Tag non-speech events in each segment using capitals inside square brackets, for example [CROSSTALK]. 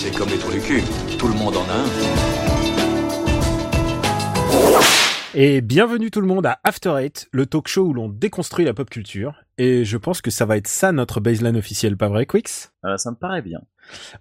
c'est comme les trous du cul. Tout le monde en a un. Et bienvenue tout le monde à After Eight, le talk show où l'on déconstruit la pop culture. Et je pense que ça va être ça notre baseline officielle, pas vrai, Quix? Euh, Ça me paraît bien.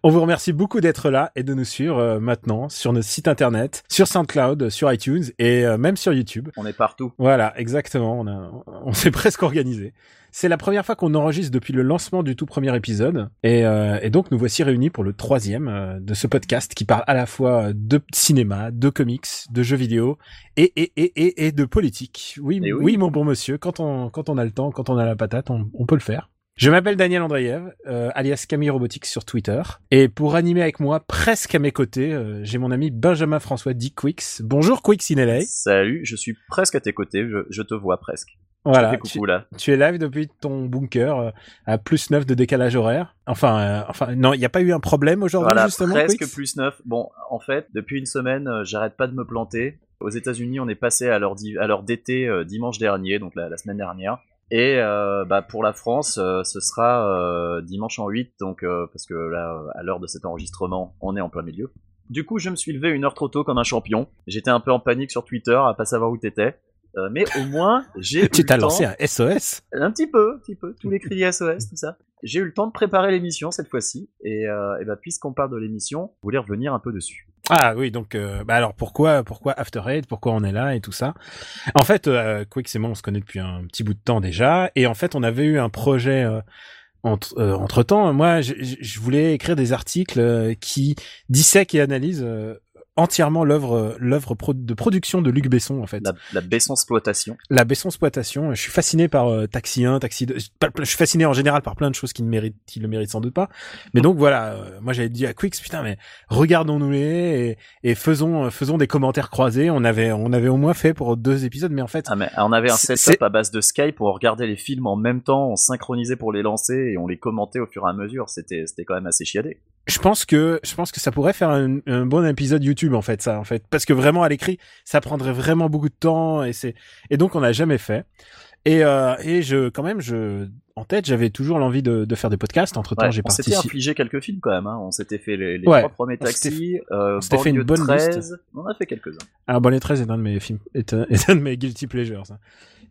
On vous remercie beaucoup d'être là et de nous suivre euh, maintenant sur notre site internet, sur SoundCloud, sur iTunes et euh, même sur YouTube. On est partout. Voilà, exactement. On, a, on s'est [LAUGHS] presque organisé. C'est la première fois qu'on enregistre depuis le lancement du tout premier épisode. Et, euh, et donc nous voici réunis pour le troisième euh, de ce podcast qui parle à la fois de cinéma, de comics, de jeux vidéo et, et, et, et, et de politique. Oui, oui, oui. mon bon monsieur, quand on, quand on a le temps, quand on a la patate, on, on peut le faire. Je m'appelle Daniel Andreev, euh, alias Camille Robotics sur Twitter. Et pour animer avec moi, presque à mes côtés, euh, j'ai mon ami Benjamin François Dick Quix. Bonjour Quix in LA. Salut, je suis presque à tes côtés, je, je te vois presque. Voilà, coucou, tu, là. tu es live depuis ton bunker euh, à plus 9 de décalage horaire. Enfin, euh, enfin non, il n'y a pas eu un problème aujourd'hui voilà, justement presque plus 9. Bon, en fait, depuis une semaine, euh, j'arrête pas de me planter. Aux États-Unis, on est passé à l'heure d'été dimanche dernier, donc la, la semaine dernière. Et euh, bah, pour la France, euh, ce sera euh, dimanche en 8, donc parce que là, à l'heure de cet enregistrement, on est en plein milieu. Du coup, je me suis levé une heure trop tôt comme un champion. J'étais un peu en panique sur Twitter, à pas savoir où t'étais. Mais au moins, j'ai. [LAUGHS] tu t'as lancé un SOS Un petit peu, un petit peu. Tous les cris SOS, tout ça. J'ai eu le temps de préparer l'émission cette fois-ci. Et, et bah, puisqu'on parle de l'émission, je voulais revenir un peu dessus. Ah oui, donc euh, bah alors pourquoi pourquoi After Eight, pourquoi on est là et tout ça? En fait, euh, Quick et moi on se connaît depuis un petit bout de temps déjà et en fait on avait eu un projet euh, entre euh, entre temps. Moi, je, je, voulais écrire des articles euh, qui dissèquent et analysent entièrement l'œuvre l'œuvre de production de Luc Besson en fait. La, la Besson exploitation. La Besson exploitation. Je suis fasciné par euh, Taxi 1, Taxi 2. Je suis fasciné en général par plein de choses qui ne méritent, qui le méritent sans doute pas. Mais donc voilà, euh, moi j'avais dit à Quix, putain mais regardons-nous les et, et, faisons euh, faisons des commentaires croisés. On avait on avait au moins fait pour deux épisodes, mais en fait. Ah mais on avait un setup à base de Skype pour regarder les films en même temps, on synchronisait pour les lancer et on les commentait au fur et à mesure. C'était c'était quand même assez chiadé je pense que je pense que ça pourrait faire un, un, bon épisode YouTube en fait ça en fait. Parce que vraiment à l'écrit ça prendrait vraiment beaucoup de temps et c'est et donc on n'a jamais fait. Et euh, et je quand même je en tête j'avais toujours l'envie de, de, faire des podcasts. Entre temps ouais, j'ai participé on s'était infligé quelques films quand même hein. on s'était fait les, les ouais, trois premiers taxis euh, on fait une bonne 13, liste on a fait quelques uns ah Bonnet 13 est un de mes films est un, [LAUGHS] est un de mes guilty pleasures ça.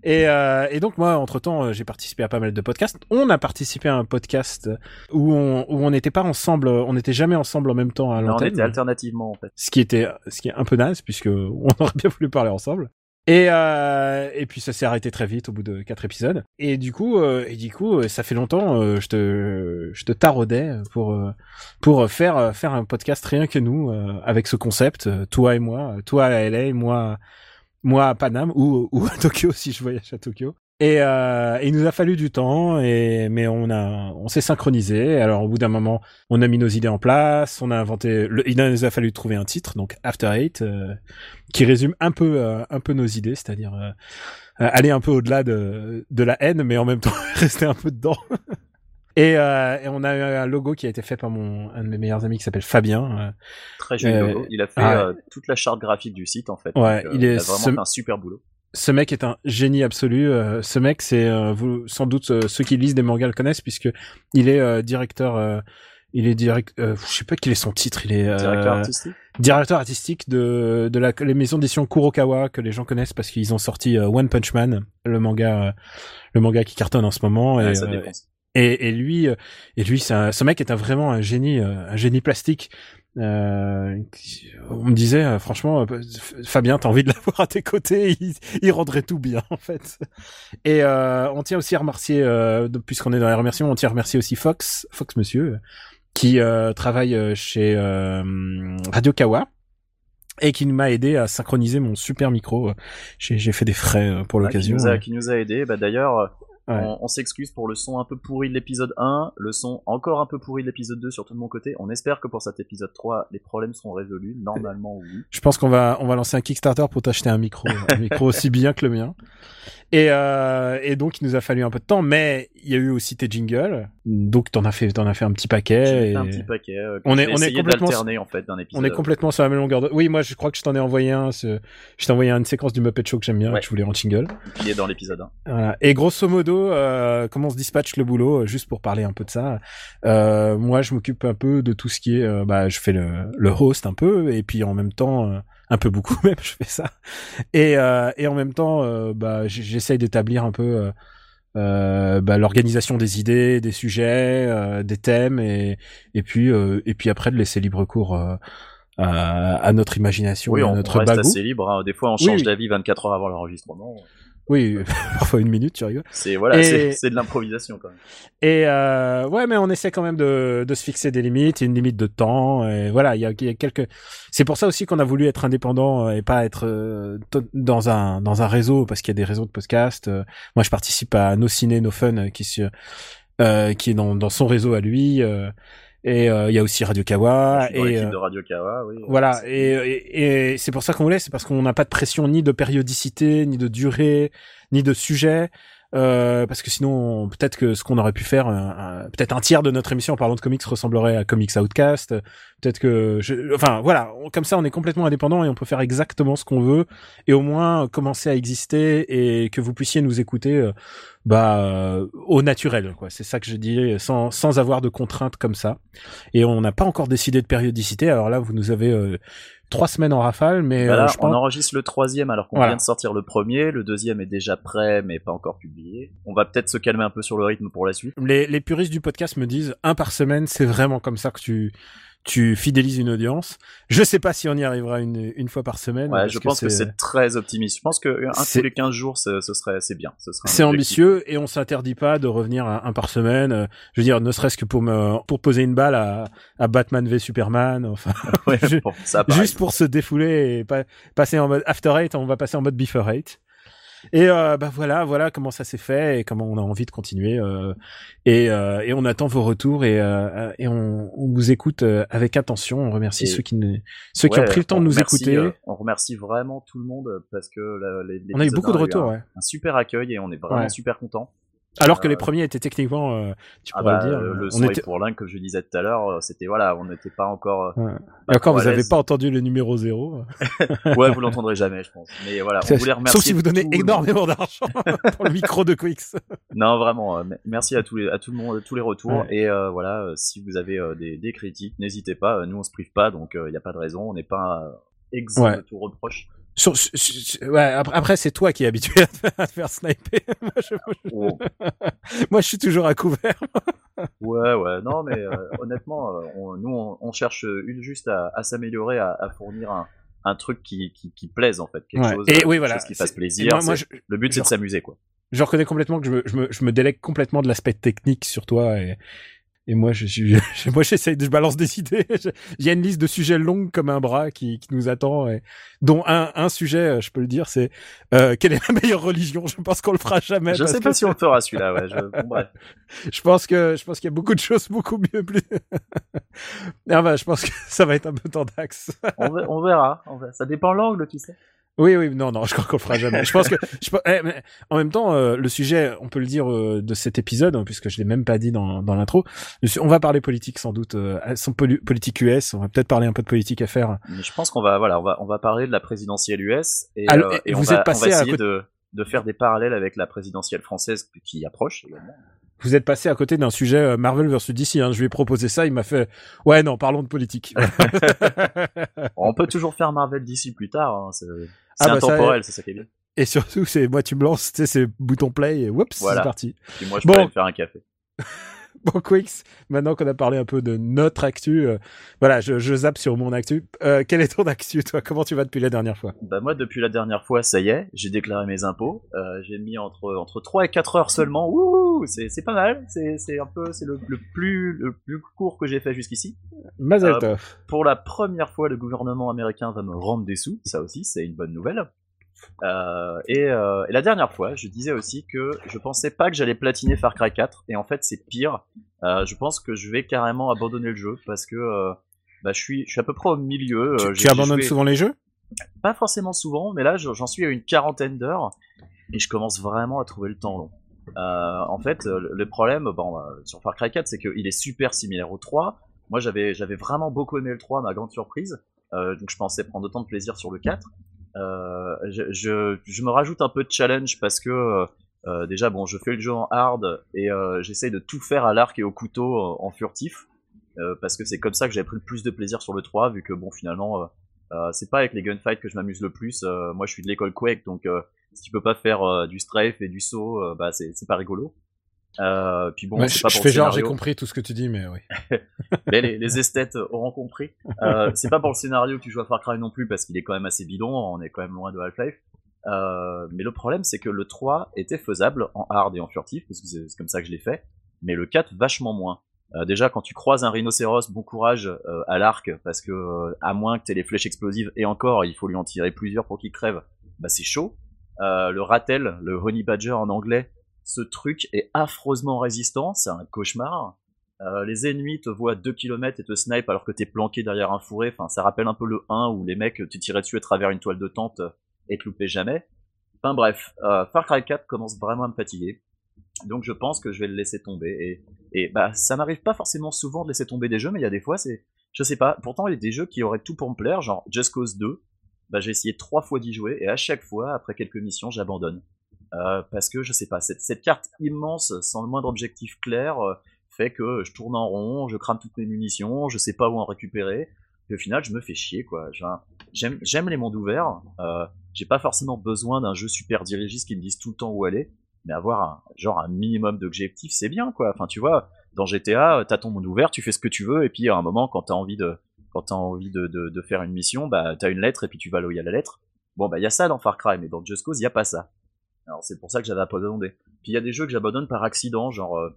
Et, euh, et, donc moi, entre temps, j'ai participé à pas mal de podcasts. On a participé à un podcast où on où on n'était pas ensemble, on n'était jamais ensemble en même temps à l'antenne. On était alternativement en fait. Ce qui était, ce qui est un peu naze puisque on aurait bien voulu parler ensemble. Et euh, et puis ça s'est arrêté très vite au bout de quatre épisodes. Et du coup, euh, et du coup, ça fait longtemps, euh, je te je te taraudais pour euh, pour faire faire un podcast rien que nous avec ce concept, toi et moi, toi à LA, moi moi à Paname ou, ou à Tokyo si je voyage à Tokyo. Et euh, il nous a fallu du temps, et mais on a, on s'est synchronisé. Alors au bout d'un moment, on a mis nos idées en place, on a inventé. Il nous a fallu trouver un titre, donc After Eight, euh, qui résume un peu, euh, un peu nos idées, c'est-à-dire euh, aller un peu au-delà de, de la haine, mais en même temps [LAUGHS] rester un peu dedans. Et, euh, et, on a eu un logo qui a été fait par mon un de mes meilleurs amis qui s'appelle Fabien. Euh, Très joli logo. Il a fait ah, euh, toute la charte graphique du site en fait. Ouais, Donc, il est il a vraiment ce, fait un super boulot. Ce mec est un génie absolu. ce mec, c'est vous sans doute ceux qui lisent des mangas le connaissent puisque il est directeur. il est direct. je sais pas quel est son titre. Il est directeur artistique? Directeur artistique de de la les maisons d'édition Kurokawa que les gens connaissent parce qu'ils ont sorti One Punch Man, le manga le manga qui cartonne en ce moment. Ouais, et, ça dépense. Et, et, lui, et lui, un, ce mec est un, vraiment un génie, un génie plastique. Euh, on me disait, euh, franchement, Fabien, t'as envie de l'avoir à tes côtés, il, il, rendrait tout bien, en fait. Et euh, on tient aussi à remercier, euh, puisqu'on est dans les remerciements, on tient à remercier aussi Fox, Fox Monsieur, qui euh, travaille chez Radio Kawa et qui m'a aidé à synchroniser mon super micro. J'ai fait des frais pour l'occasion. Ah, qui, qui, nous a aidé. Bah, D'ailleurs, Ouais. On, on s'excuse pour le son un peu pourri de l'épisode 1, le son encore un peu pourri de l'épisode 2, surtout de mon côté. On espère que pour cet épisode 3, les problèmes seront résolus. Normalement, oui. Je pense qu'on va, on va lancer un Kickstarter pour t'acheter un micro, un [LAUGHS] micro aussi bien que le mien. Et, euh, et donc, il nous a fallu un peu de temps, mais il y a eu aussi tes jingles. Donc t'en as fait, t'en as fait un petit paquet. Et- un petit paquet. euh, On est- on est complètement- en fait d'un épisode. On est complètement sur la même longueur de. Oui, moi je crois que je t'en ai envoyé un. ce- Je t'ai envoyé une séquence du Muppet Show que j'aime bien, Ouais. que je voulais en jingle. qui est dans l'épisode 1. Voilà. Et grosso modo, euh, comment on se dispatche le boulot, euh, juste pour parler un peu de ça. Euh, moi, je m'occupe un peu de tout ce qui est, euh, bah, je fais le, le host un peu, et puis en même temps, un peu beaucoup [LAUGHS] même, je fais ça. Et, euh, et en même temps, euh, bah, j'essaye d'établir un peu bah, l'organisation des idées, des sujets, euh, des thèmes, et, et puis euh, et puis après de laisser libre cours. euh, à, à notre imagination Oui, et à on, on notre reste bagou. assez libre. hein. Des fois, on Oui, change oui. d'avis 24 heures avant l'enregistrement. Oui, [LAUGHS] parfois une minute, tu rigoles. C'est voilà, Et- c'est de l'improvisation quand même. Et euh, ouais, mais on essaie quand même de, de se fixer des limites, une limite de temps. Et voilà, il y a, y a quelques. C'est pour ça aussi qu'on a voulu être indépendant euh, et pas être euh, dans un dans un réseau parce qu'il y a des réseaux de podcasts. Euh, Moi, je participe à No Ciné No Fun qui euh, qui est dans dans son réseau à lui. Et euh, il y a aussi Radio Kawa et euh, de Radio Kawa, oui. voilà, C'est- et, et, et c'est pour ça qu'on voulait, c'est parce qu'on n'a pas de pression ni de périodicité, ni de durée, ni de sujet. Euh, parce que sinon, peut-être que ce qu'on aurait pu faire, peut-être un tiers de notre émission en parlant de comics ressemblerait à Comics Outcast. Peut-être que, je- enfin voilà, comme ça, on est complètement indépendant et on peut faire exactement ce qu'on veut et au moins commencer à exister et que vous puissiez nous écouter, euh, bah, euh, au naturel, quoi. C'est ça que je dis, sans sans avoir de contraintes comme ça. Et on n'a pas encore décidé de périodicité. Alors là, vous nous avez euh, trois semaines en rafale, mais Bah euh, on enregistre le troisième alors qu'on Voilà. vient de sortir le premier. Le deuxième est déjà prêt mais pas encore publié. On va peut-être se calmer un peu sur le rythme pour la suite. Les, les puristes du podcast me disent un par semaine, c'est vraiment comme ça que tu tu fidélises une audience. Je sais pas si on y arrivera une, une fois par semaine. Ouais, je pense que c'est très optimiste. Je pense que un C'est- tous les 15 jours, ce, serait c'est bien. Un c'est ambitieux et on s'interdit pas de revenir à un par semaine. Euh, Je veux dire, ne serait-ce que pour me pour poser une balle à, à Batman v Superman. Enfin, [LAUGHS] Ouais, [LAUGHS] Je- bon, ça pareil. juste pour se défouler et pas, passer en mode After Eight, on va passer en mode Before Eight. Et euh, bah voilà, voilà comment ça s'est fait et comment on a envie de continuer. euh, et, euh, et on attend vos retours et, euh, et on, on vous écoute euh, avec attention. On remercie Et- ceux qui ne, ceux qui ont pris le temps de nous remercie, écouter. euh, on remercie vraiment tout le monde parce que la- les- on a eu beaucoup de retours, un, ouais. un super accueil et on est vraiment Ouais. super content. Alors que euh, les premiers étaient techniquement, euh, tu Ah pourrais bah, le dire, euh, le on était. pour l'un, comme je disais tout à l'heure, euh, c'était voilà, on n'était pas encore. euh, Ouais. pas encore, vous avez l'aise. pas entendu le numéro zéro. [LAUGHS] Ouais, vous l'entendrez jamais, je pense. Mais voilà, on voulait remercier. Sauf si vous donnez énormément d'argent [LAUGHS] pour le micro de Quix. [LAUGHS] Non, vraiment, euh, merci à tous les, à tout le monde, tous les retours. Ouais. Et euh, voilà, euh, si vous avez euh, des, des critiques, n'hésitez pas. euh, Nous, on se prive pas, donc il n'y a pas de raison. On n'est pas euh, exempt Ouais. de tout reproche. Sur- sur- sur- ouais, après, après, c'est toi qui es habitué à te [LAUGHS] faire- sniper. [LAUGHS] moi, je, Oh. [LAUGHS] moi, je suis toujours à couvert. Ouais, ouais, non, mais euh, honnêtement, euh, on- nous, on, on cherche juste à, à s'améliorer, à, à fournir un, un truc qui, qui, qui plaise en fait, quelque Ouais. chose, Et euh, oui, quelque voilà. chose qui fasse plaisir. et Moi, moi, c'est- je, Le but, c'est de s'amuser, quoi. je reconnais complètement que je me, je me, je me délègue complètement de l'aspect technique sur toi et, et moi, je suis, [LAUGHS] je- moi, j'essaye je balance des idées. [LAUGHS] Je- Il y a une liste de sujets longue comme un bras qui, qui nous attend et dont un, un sujet, euh, je peux le dire, c'est euh, quelle est la meilleure religion? Je pense qu'on le fera jamais. Je parce sais pas si on le fera celui-là, ouais. Je... Bon, bref. [LAUGHS] je pense que je pense qu'il y a beaucoup de choses beaucoup mieux plus ah bah, je pense que ça va être un peu tendax On, ver- on verra, on verra. Ça dépend l'angle, tu sais. Oui oui non non [LAUGHS] je crois qu'on le fera jamais je pense que je, eh, mais en même temps euh, le sujet on peut le dire euh, de cet épisode hein, puisque je l'ai même pas dit dans, dans l'intro on va parler politique sans doute euh, sans poli- politique US on va peut-être parler un peu de politique à faire Mais je pense qu'on va, voilà, on va, on va parler de la présidentielle US et, Alors, euh, et vous on, va, êtes passé on va à essayer côté- de, de faire des parallèles avec la présidentielle française qui approche. également. vous êtes passé à côté d'un sujet euh, Marvel versus DC hein. je lui ai proposé ça il m'a fait ouais non parlons de politique [LAUGHS] [LAUGHS] On peut toujours faire Marvel d'ici plus tard. hein, C'est Ah bah ça, intemporel, c'est ça qui est bien. et surtout c'est moi tu me lances tu sais c'est bouton play et whoops Voilà. c'est parti Puis moi, je Bon. peux aller me faire un café. [LAUGHS] [LAUGHS] Bon, Quix, maintenant qu'on a parlé un peu de notre actu, euh, voilà, je, je zappe sur mon actu. Euh, quel est ton actu, toi? Comment tu vas depuis la dernière fois? Bah moi, depuis la dernière fois, ça y est, j'ai déclaré mes impôts. Euh, j'ai mis entre entre 3 et 4 heures seulement. Ouh, c'est c'est pas mal. C'est c'est un peu c'est le, le plus le plus court que j'ai fait jusqu'ici. Mazel Euh, tov. Pour la première fois, le gouvernement américain va me rendre des sous. Ça aussi, c'est une bonne nouvelle. Euh, et, euh, et la dernière fois, je disais aussi que je pensais pas que j'allais platiner Far Cry 4, et en fait c'est pire. Euh, je pense que je vais carrément abandonner le jeu parce que bah, je suis je suis à peu près au milieu. Tu, tu abandonnes joué- souvent les jeux? Pas forcément souvent, mais là je- j'en suis à une quarantaine d'heures et je commence vraiment à trouver le temps long. en fait, le problème, bon, sur Far Cry 4, c'est qu'il est super similaire au 3. Moi, j'avais, j'avais vraiment beaucoup aimé le 3, ma grande surprise. donc, je pensais prendre autant de plaisir sur le 4. Je, je, me rajoute un peu de challenge parce que euh, déjà, bon, je fais le jeu en hard et euh, j'essaye de tout faire à l'arc et au couteau euh, en furtif. parce que c'est comme ça que j'ai pris le plus de plaisir sur le 3, vu que bon, finalement, c'est pas avec les gunfights que je m'amuse le plus. moi, je suis de l'école Quake, donc si tu peux pas faire du strafe et du saut, bah c'est pas rigolo. Euh, puis bon, je, pas je fais genre j'ai compris tout ce que tu dis, mais oui. [LAUGHS] mais les, les, esthètes auront compris. Euh, c'est pas pour le scénario que tu joues à Far Cry non plus, parce qu'il est quand même assez bidon. On est quand même loin de Half-Life. Euh, mais le problème, c'est que le 3 était faisable en hard et en furtif, parce que c'est comme ça que je l'ai fait, mais le 4 vachement moins. Euh, déjà, quand tu croises un rhinocéros, bon courage euh, à l'arc, parce que à moins que tu aies les flèches explosives, et encore, il faut lui en tirer plusieurs pour qu'il crève, bah c'est chaud. le ratel, le honey badger en anglais, ce truc est affreusement résistant, c'est un cauchemar. les ennemis te voient à 2 km et te snipe alors que t'es planqué derrière un fourré, enfin ça rappelle un peu le 1 où les mecs tu tirais dessus à travers une toile de tente et te jamais. Enfin bref, euh, Far Cry 4 commence vraiment à me fatiguer. Donc je pense que je vais le laisser tomber. Et, et bah ça m'arrive pas forcément souvent de laisser tomber des jeux, mais il y a des fois c'est. Je sais pas, pourtant il y a des jeux qui auraient tout pour me plaire, genre Just Cause 2. Bah j'ai essayé trois fois d'y jouer et à chaque fois, après quelques missions, j'abandonne. Euh, parce que je sais pas, cette, cette, carte immense, sans le moindre objectif clair, euh, fait que je tourne en rond, je crame toutes mes munitions, je sais pas où en récupérer. Et au final, je me fais chier, quoi. J'aime, j'aime les mondes ouverts. Euh, j'ai pas forcément besoin d'un jeu super dirigiste qui me dise tout le temps où aller, mais avoir un, genre un minimum d'objectifs, c'est bien, quoi. Enfin, tu vois, dans GTA, t'as ton monde ouvert, tu fais ce que tu veux, et puis à un moment, quand t'as envie de, quand t'as envie de, de, de, faire une mission, bah, t'as une lettre, et puis tu vas y a la lettre. Bon, bah, il y a ça dans Far Cry, mais dans Just Cause, il y a pas ça. Alors, c'est pour ça que j'avais abandonné. Puis il y a des jeux que j'abandonne par accident, genre, euh,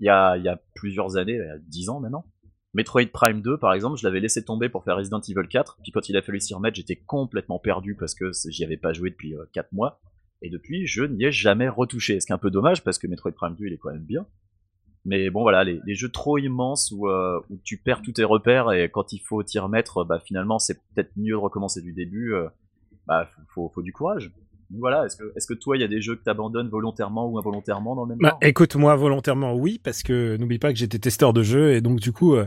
il y, a, plusieurs années, il y a 10 ans maintenant, Metroid Prime 2, par exemple, je l'avais laissé tomber pour faire Resident Evil 4, puis quand il a fallu s'y remettre, j'étais complètement perdu parce que j'y avais pas joué depuis 4 euh, mois, et depuis, je n'y ai jamais retouché. Ce qui est un peu dommage parce que Metroid Prime 2, il est quand même bien. Mais bon, voilà, les, jeux trop immenses où, euh, où, tu perds tous tes repères et quand il faut t'y remettre, bah finalement, c'est peut-être mieux de recommencer du début. Euh, bah, faut, faut du courage voilà, est-ce que, est-ce que toi, il y a des jeux que tu abandonnes volontairement ou involontairement dans le même bah, Écoute, moi, volontairement, oui, parce que n'oublie pas que j'étais testeur de jeux et donc du coup, euh,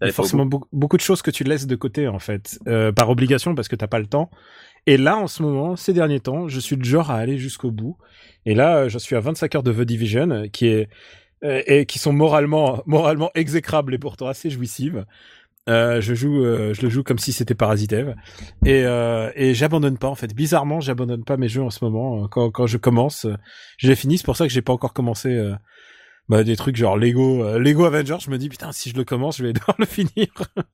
il y a forcément beaucoup. de choses que tu laisses de côté en fait, euh, par obligation parce que t'as pas le temps. Et là, en ce moment, ces derniers temps, je suis le genre à aller jusqu'au bout. Et là, euh, je suis à 25 heures de The Division, qui est et qui sont moralement moralement exécrables et pourtant assez jouissives. Euh, je joue, euh, je le joue comme si c'était Parasitev et euh, et j'abandonne pas en fait. Bizarrement, j'abandonne pas mes jeux en ce moment. Euh, quand quand je commence, je les finis. C'est pour ça que j'ai pas encore commencé bah, des trucs genre Lego Lego Avengers. Je me dis putain, si je le commence, je vais [LAUGHS] devoir le finir.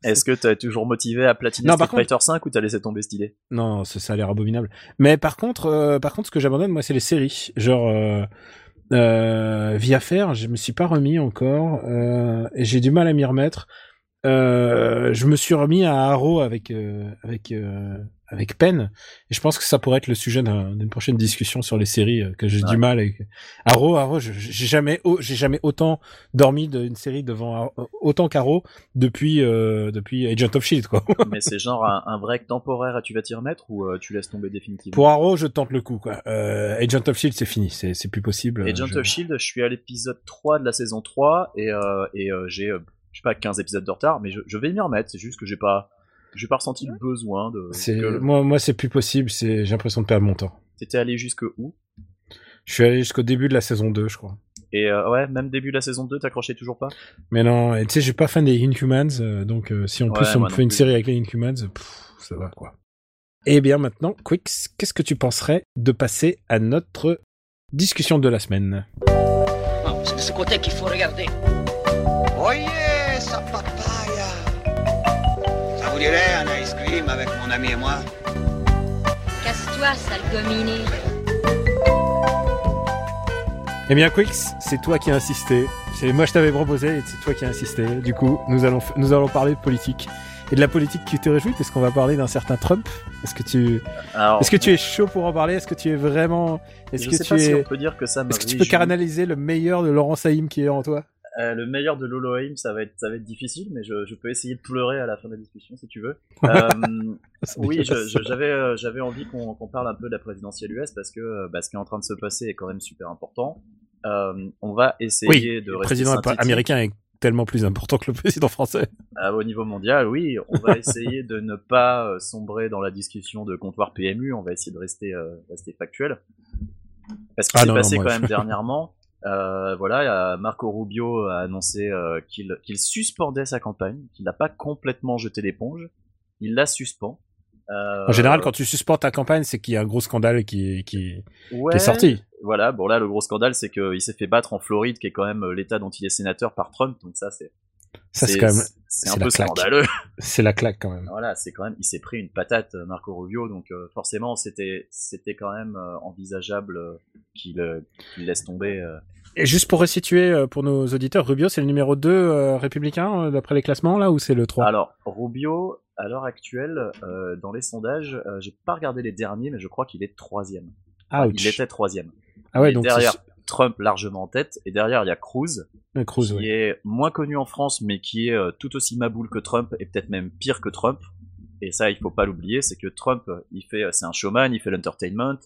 Est-ce que t'es toujours motivé à platiner Street Fighter 5 ou t'as laissé tomber cette idée Non, ça, ça a l'air abominable. Mais par contre, par contre, ce que j'abandonne moi, c'est les séries. Genre euh, via faire, je me suis pas remis encore et j'ai du mal à m'y remettre. Euh, je me suis remis à Arrow avec euh, avec euh, avec Penn. Et je pense que ça pourrait être le sujet d'une prochaine discussion sur les séries que j'ai du mal avec Arrow Arrow j'ai jamais j'ai jamais autant dormi d'une série devant autant qu'Arrow depuis depuis Agent of Shield quoi. [LAUGHS] Mais c'est genre un, break temporaire et tu vas t'y remettre ou tu laisses tomber définitivement? Pour Arrow je tente le coup quoi. Agent of Shield c'est fini. C'est c'est plus possible Agent of Shield je suis à l'épisode 3 de la saison 3 et et j'ai je sais pas 15 épisodes de retard, mais je, vais m'y remettre. C'est juste que j'ai pas j'ai pas ressenti le besoin de. C'est moi moi c'est plus possible. C'est j'ai l'impression de perdre mon temps. T'étais allé jusque où? Je suis allé jusqu'au début de la saison 2, je crois. Et euh, ouais, même début de la saison 2, t'accrochais toujours pas? Mais non, tu sais, j'ai pas fan des Inhumans, euh, donc euh, si en plus on me fait une série avec les Inhumans, ça va quoi. Et eh bien maintenant, Quix, qu'est-ce que tu penserais de passer à notre discussion de la semaine? C'est de ce côté qu'il faut regarder. Voyez sa papaya. Ça vous dirait un ice cream avec mon ami et moi? Casse-toi, sale gominé. Eh bien, Quix, c'est toi qui as insisté. C'est moi je t'avais proposé et c'est toi qui as insisté. Du coup, nous allons nous allons parler de politique et de la politique qui te réjouit. Est-ce qu'on va parler d'un certain Trump Est-ce que tu est-ce que tu es chaud pour en parler? Est-ce que tu es vraiment Est-ce que tu es on peut dire que ça Est-ce que tu peux canaliser le meilleur de Laurent Saïm qui est en toi? Euh, le meilleur de Loloheim, ça va être, ça va être difficile, mais je, je, peux essayer de pleurer à la fin de la discussion si tu veux. [LAUGHS] Euh, oui, j'avais, euh, j'avais envie qu'on parle un peu de la présidentielle US parce que bah, ce qui est en train de se passer est quand même super important. euh, on va essayer de Le rester président américain est tellement plus important que le président français. Ah, au niveau mondial, oui, on va essayer de ne pas euh, sombrer dans la discussion de comptoir PMU, on va essayer de rester, euh, rester factuel. Parce qu'il Ah s'est non, passé quand même [LAUGHS] dernièrement, euh, voilà, Marco Rubio a annoncé euh, qu'il suspendait sa campagne, qu'il n'a pas complètement jeté l'éponge, il la suspend. Euh, En général, quand tu suspends ta campagne, c'est qu'il y a un gros scandale qui, qui, qui est sorti. Voilà, bon là, le gros scandale, c'est qu'il s'est fait battre en Floride, qui est quand même euh, l'état dont il est sénateur par Trump, donc ça, c'est Ça, c'est quand même, c'est un peu claque. scandaleux. c'est la claque quand même. Voilà, c'est quand même, il s'est pris une patate, euh, Marco Rubio, donc euh, forcément, c'était, c'était quand même euh, envisageable euh, qu'il, euh, laisse tomber. euh. Et juste pour resituer euh, pour nos auditeurs, Rubio, c'est le numéro 2 euh, républicain euh, d'après les classements là ou c'est le 3 Alors, Rubio, à l'heure actuelle, euh, dans les sondages, euh, j'ai pas regardé les derniers, mais je crois qu'il est troisième. Ouch. Il était troisième. Ah ouais, donc derrière c'est- Trump largement en tête, et derrière il y a Cruz, euh, Cruz, qui ouais. est moins connu en France, mais qui est euh, tout aussi maboule que Trump, et peut-être même pire que Trump. Et ça, il faut pas l'oublier, c'est que Trump, il fait, c'est un showman, il fait l'entertainment,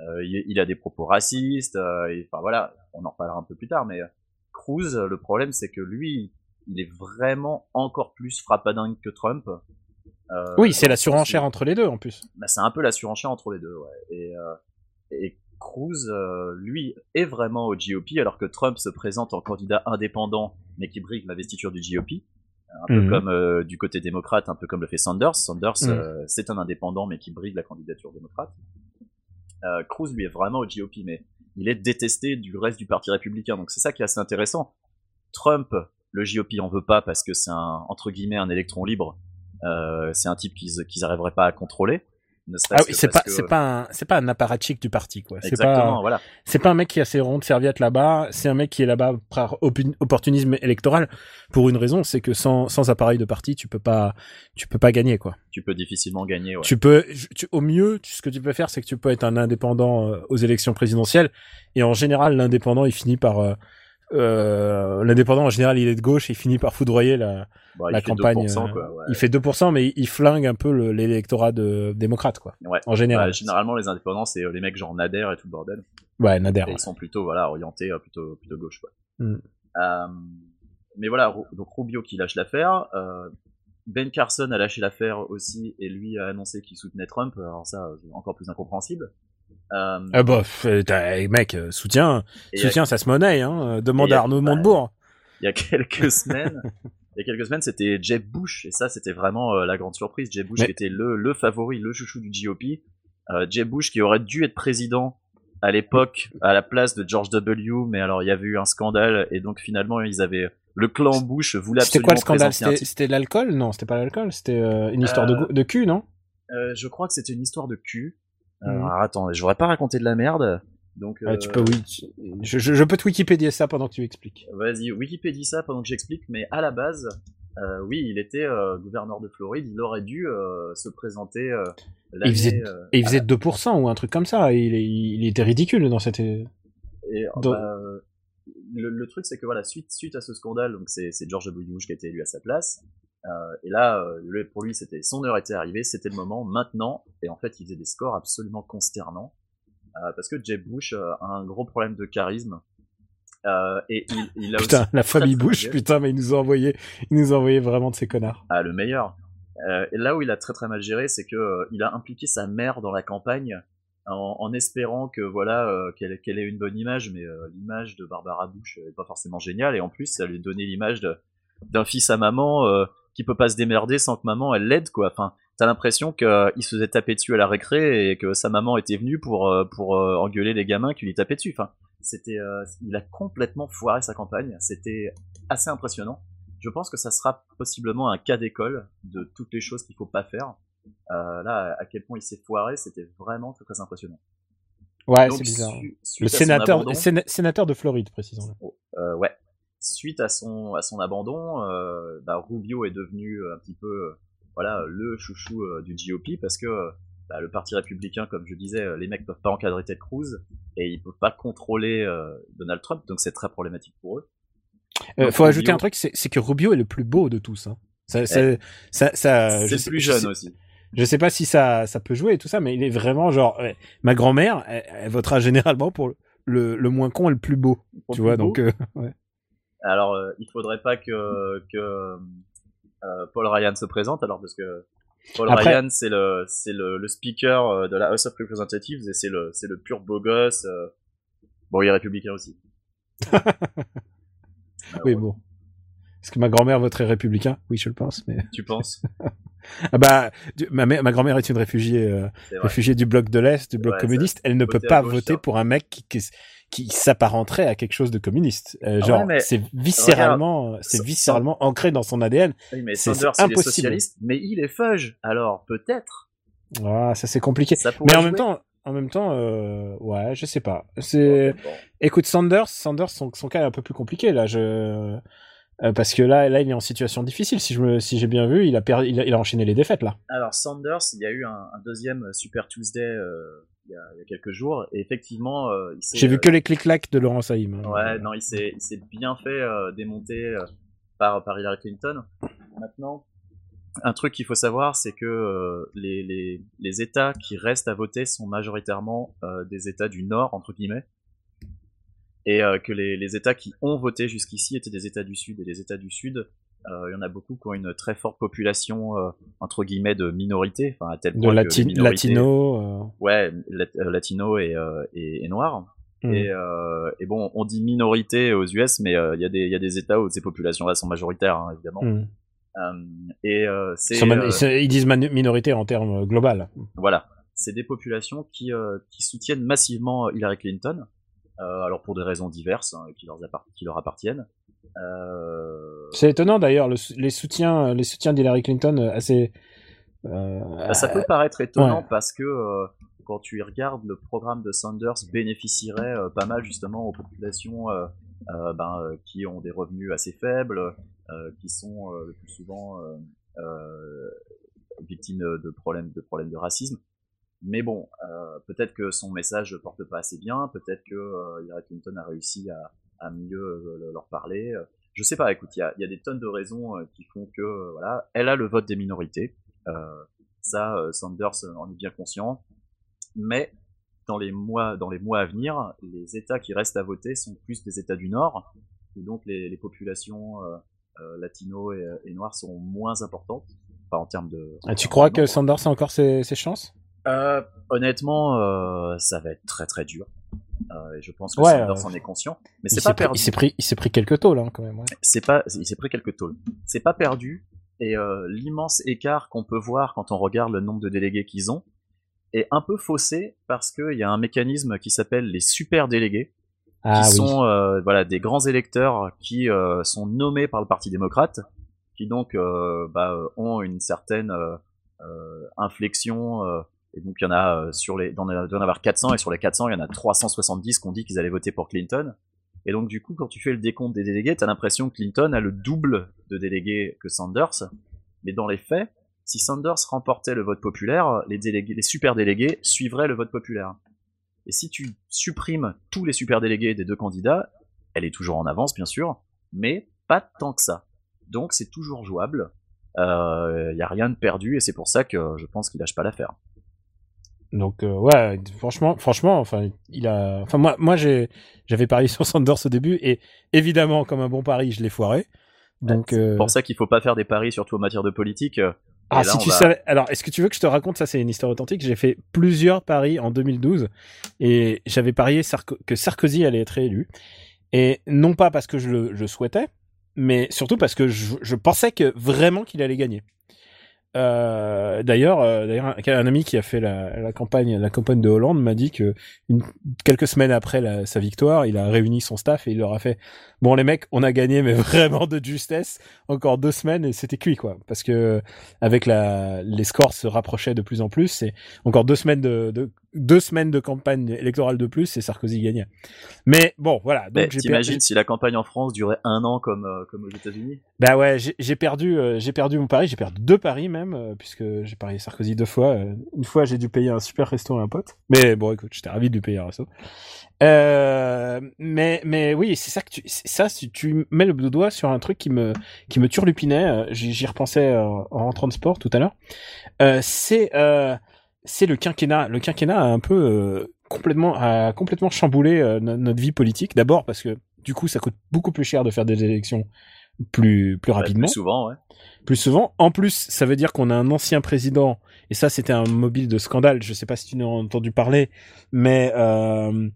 euh, il, il a des propos racistes, euh, et, enfin voilà, on en reparlera un peu plus tard, mais euh, Cruz, euh, le problème, c'est que lui, il est vraiment encore plus frappadingue que Trump. Euh, Oui, c'est la surenchère entre les deux en plus. bah, c'est un peu la surenchère entre les deux, ouais. Et, euh, et Cruz, euh, lui, est vraiment au GOP, alors que Trump se présente en candidat indépendant, mais qui brigue l'investiture du GOP. Un peu Mhm. comme euh, du côté démocrate, un peu comme le fait Sanders. Sanders, Mhm. euh, c'est un indépendant, mais qui brigue la candidature démocrate. Cruz, lui, est vraiment au GOP, mais il est détesté du reste du parti républicain. Donc c'est ça qui est assez intéressant. Trump, le GOP en veut pas parce que c'est un, entre guillemets, un électron libre. C'est un type qu'ils qu'ils arriveraient pas à contrôler. Ah oui, c'est pas que- c'est pas un c'est pas un apparatchik du parti quoi. C'est Exactement, pas voilà. c'est pas un mec qui a ses rondes serviettes là-bas, c'est un mec qui est là-bas par opportunisme électoral pour une raison, c'est que sans sans appareil de parti, tu peux pas tu peux pas gagner quoi. Tu peux difficilement gagner. Ouais. Tu peux tu- au mieux, tu- ce que tu peux faire c'est que tu peux être un indépendant euh, aux élections présidentielles et en général l'indépendant il finit par euh, l'indépendant en général il est de gauche et il finit par foudroyer la Bah, il la fait campagne 2%, euh, quoi, ouais. il fait 2% mais il flingue un peu le- l'électorat de démocrate quoi. Ouais. En général. Bah, généralement, les indépendants, c'est euh, les mecs genre Nader et tout le bordel. Ouais, Nader. Et ouais. ils sont plutôt voilà orientés plutôt plutôt gauche. Quoi. Mm. Euh, mais voilà, donc Rubio qui lâche l'affaire. Euh, ben Carson a lâché l'affaire aussi et lui a annoncé qu'il soutenait Trump. Alors ça, encore plus incompréhensible. Euh, Ah bah, t'as- mec, euh, soutien, a- soutien, ça se monnaie, hein. Demande y a- à Arnaud bah, Montebourg. il y a quelques [LAUGHS] semaines, il y a quelques semaines, c'était Jeb Bush et ça, c'était vraiment euh, la grande surprise. Jeb Bush Mais- qui était le, le favori, le chouchou du GOP. Euh, Jeb Bush qui aurait dû être président à l'époque à la place de George W. Mais alors il y avait eu un scandale et donc finalement ils avaient le clan Bush voulait C'était absolument quoi le scandale? C'était c'était l'alcool? Non, c'était pas l'alcool, c'était euh, une histoire de, Euh, de cul, non? Euh, je crois que c'était une histoire de cul. Euh, Mhm. alors, attends, je voudrais pas raconter de la merde. Donc Tu euh, peux, oui. tu- Je, je, je peux te Wikipédier ça pendant que tu expliques. Vas-y, Wikipédie ça pendant que j'explique, mais à la base, euh, oui, il était euh, gouverneur de Floride, il aurait dû euh, se présenter Il faisait- il faisait 2% ou un truc comme ça. Il, il était ridicule dans cette. et, dans- bah, le, le truc, c'est que voilà, suite, suite à ce scandale, donc c'est c'est George W. Bush qui a été élu à sa place, euh, et là, euh, pour lui, c'était son heure était arrivée, c'était le moment, maintenant, et en fait, il faisait des scores absolument consternants, euh, parce que Jeb Bush a un gros problème de charisme, et il, il a Putain, aussi la famille Bush, putain, mais ils nous ont envoyé, ils nous envoyé vraiment de ces connards. Ah, le meilleur. Et là où il a très très mal géré, c'est que il a impliqué sa mère dans la campagne en, en espérant que voilà qu'elle qu'elle ait une bonne image, mais l'image de Barbara Bush est pas forcément géniale. Et en plus, ça lui donnait l'image d'un fils à maman qui peut pas se démerder sans que maman elle l'aide quoi. Enfin, t'as l'impression qu'il se faisait taper dessus à la récré et que sa maman était venue pour euh, pour euh, engueuler les gamins qui lui tapaient dessus. Enfin, c'était euh, il a complètement foiré sa campagne. C'était assez impressionnant. Je pense que ça sera possiblement un cas d'école de toutes les choses qu'il faut pas faire. Euh, là, à quel point il s'est foiré, c'était vraiment très très impressionnant. Ouais, c'est bizarre. su- Le sénateur, abandon- séna- sénateur de Floride, précisons-le. euh, ouais. Suite à son à son abandon, euh, bah, Rubio est devenu un petit peu euh, voilà le chouchou euh, du GOP parce que euh, bah, le parti républicain, comme je disais, euh, les mecs peuvent pas encadrer Ted Cruz et ils peuvent pas contrôler euh, Donald Trump, donc c'est très problématique pour eux. Euh, Donc, faut Rubio- ajouter un truc, c'est que Rubio est le plus beau de tous. Hein. Ça, ça, ça, ça, c'est Euh, je le sais- plus je jeune sais- aussi. Je sais pas si ça, ça peut jouer et tout ça, mais il est vraiment genre, ouais, ma grand-mère, elle, elle votera généralement pour, le- le, moins con et le plus beau. Au tu vois, beau. donc euh, [LAUGHS] ouais. Alors, euh, il faudrait pas que, que euh, Paul Ryan se présente, alors, parce que Paul Après- Ryan, c'est le, c'est le, le speaker euh, de la House of Representatives et c'est le, c'est le pur beau gosse. euh. Bon, il est républicain aussi. Euh, [LAUGHS] oui bon. Est-ce que ma grand-mère voterait républicain? Oui, je le pense. Mais Tu penses? [LAUGHS] Ah bah, ma, ma grand-mère est une réfugiée, euh, réfugiée du bloc de l'Est, du bloc Ouais, communiste. Elle ne peut pas gauche, voter ça. pour un mec qui, qui, qui s'apparenterait à quelque chose de communiste. Euh, Ah genre, ouais, c'est viscéralement, c'est viscéralement ancré dans son ADN. Oui, mais c'est- impossible. socialiste, mais il est fudge. Alors, peut-être. Ah, ça c'est compliqué. Ça Mais en jouer. même temps, en même temps, euh, ouais, je sais pas. C'est, Bon. écoute, Sanders, Sanders, son, son cas est un peu plus compliqué là. Je, euh, parce que là, là, il est en situation difficile. Si je me, si j'ai bien vu, il a perdu, il a, il a enchaîné les défaites là. Alors Sanders, il y a eu un, un deuxième Super Tuesday euh, il, y a, il y a quelques jours, et effectivement, euh, J'ai vu euh, que les clics-clacs de Laurent Saïm. hein. Ouais, non, il s'est, bien fait euh, démonter euh, par, par Hillary Clinton. Maintenant, un truc qu'il faut savoir, c'est que les, les, les États qui restent à voter sont majoritairement des États du Nord, entre guillemets, et que les, les États qui ont voté jusqu'ici étaient des États du Sud. Et les États du Sud, il y en a beaucoup qui ont une très forte population, euh, entre guillemets, de minorités, enfin à tel de point que les lati- minorités- latino. euh, Ouais, lat- euh, latino et, euh, et, hmm. Et, euh, et bon, on dit minorité aux US, mais euh, il y, a des- il y a des États où ces populations-là sont majoritaires, hein, évidemment. Hmm. Euh, et euh, Ils euh, ils disent minorité en termes euh, global. voilà, c'est des populations qui euh, qui soutiennent massivement Hillary Clinton. Euh, alors pour des raisons diverses hein, qui leur appart- qui leur appartiennent. Euh, C'est étonnant d'ailleurs le les soutiens, les soutiens d'Hillary Clinton euh, assez. euh, Bah, ça peut paraître étonnant ouais. parce que euh, quand tu y regardes, le programme de Sanders bénéficierait euh, pas mal justement aux populations euh, euh, ben, euh, qui ont des revenus assez faibles, euh, qui sont euh, le plus souvent euh, euh, victimes de problèmes de problèmes de racisme. Mais bon, euh, peut-être que son message ne porte pas assez bien, peut-être que euh, Hillary Clinton a réussi à, à mieux euh, leur parler. Je sais pas, écoute, il y a, il y a des tonnes de raisons euh, qui font que euh, voilà, elle a le vote des minorités. Euh, ça, euh, Sanders en est bien conscient. Mais dans les mois, dans les mois à venir, les États qui restent à voter sont plus des États du Nord, où donc les, les populations euh, euh, latino et, et noires sont moins importantes, enfin en termes de. Ah, tu crois que Sanders a encore ses, ses chances? Euh, honnêtement, euh, ça va être très très dur. Euh, et je pense que Ouais, Sanders euh, en est conscient. Mais c'est pas pris, perdu. il s'est pris, il s'est pris quelques là hein, quand même. ouais. c'est pas, il s'est pris quelques tôles. C'est pas perdu. Et euh, l'immense écart qu'on peut voir quand on regarde le nombre de délégués qu'ils ont est un peu faussé parce qu'il y a un mécanisme qui s'appelle les super délégués, Ah qui oui. sont euh, voilà des grands électeurs qui euh, sont nommés par le Parti démocrate, qui donc euh, bah, ont une certaine euh, euh, inflexion. Euh, et donc il y en a euh, sur les, avoir 400 et sur les 400 il y en a 370 qui ont dit qu'ils allaient voter pour Clinton. Et donc du coup quand tu fais le décompte des délégués, t'as l'impression que Clinton a le double de délégués que Sanders. Mais dans les faits, si Sanders remportait le vote populaire, les super délégués suivraient le vote populaire. Et si tu supprimes tous les super délégués des deux candidats, elle est toujours en avance, bien sûr, mais pas tant que ça. Donc c'est toujours jouable. Il n'y a rien de perdu et c'est pour ça que je pense qu'il lâche pas l'affaire. Donc euh, ouais, franchement, franchement, enfin, il a, enfin moi, moi j'ai, j'avais parié [LAUGHS] sur Sanders au début et évidemment, comme un bon pari, je l'ai foiré. Donc C'est euh, pour ça qu'il faut pas faire des paris, surtout en matière de politique. euh, ah là, si tu va- savais, alors est-ce que tu veux que je te raconte ça C'est une histoire authentique. J'ai fait plusieurs paris en 2012 et j'avais parié Sarko- que Sarkozy allait être élu et non pas parce que je le je souhaitais, mais surtout parce que je, je pensais que vraiment qu'il allait gagner. Euh, d'ailleurs, euh, un, ami qui a fait la, campagne, la campagne de Hollande m'a dit que quelques semaines après sa victoire, il a réuni son staff et il leur a fait bon les mecs, on a gagné mais [LAUGHS] vraiment de justesse. Encore deux semaines et c'était cuit quoi, parce que avec la, les scores se rapprochaient de plus en plus. C'est encore deux semaines de deux semaines de campagne électorale de plus et Sarkozy gagnait. Mais bon, voilà. Mais Donc j'ai t'imagines perdu. si la campagne en France durait un an comme, euh, comme aux États-Unis? Bah ouais, j'ai perdu, euh, j'ai perdu mon pari, j'ai perdu deux paris même, euh, puisque j'ai parié Sarkozy deux fois. une fois, j'ai dû payer un super resto à un pote. Mais bon, écoute, j'étais ravi de lui payer un resto. Euh, mais mais oui, c'est ça que tu, ça, si tu mets le doigt sur un truc qui me qui me turlupinait. J'y j'y repensais en rentrant de sport tout à l'heure. Euh, c'est euh, c'est le quinquennat. Le quinquennat a un peu euh, complètement a complètement chamboulé euh, no- notre vie politique. D'abord parce que du coup, ça coûte beaucoup plus cher de faire des élections plus plus rapidement plus souvent, ouais. plus souvent. En plus, ça veut dire qu'on a un ancien président, et ça c'était un mobile de scandale, je sais pas si tu en as entendu parler, mais euh,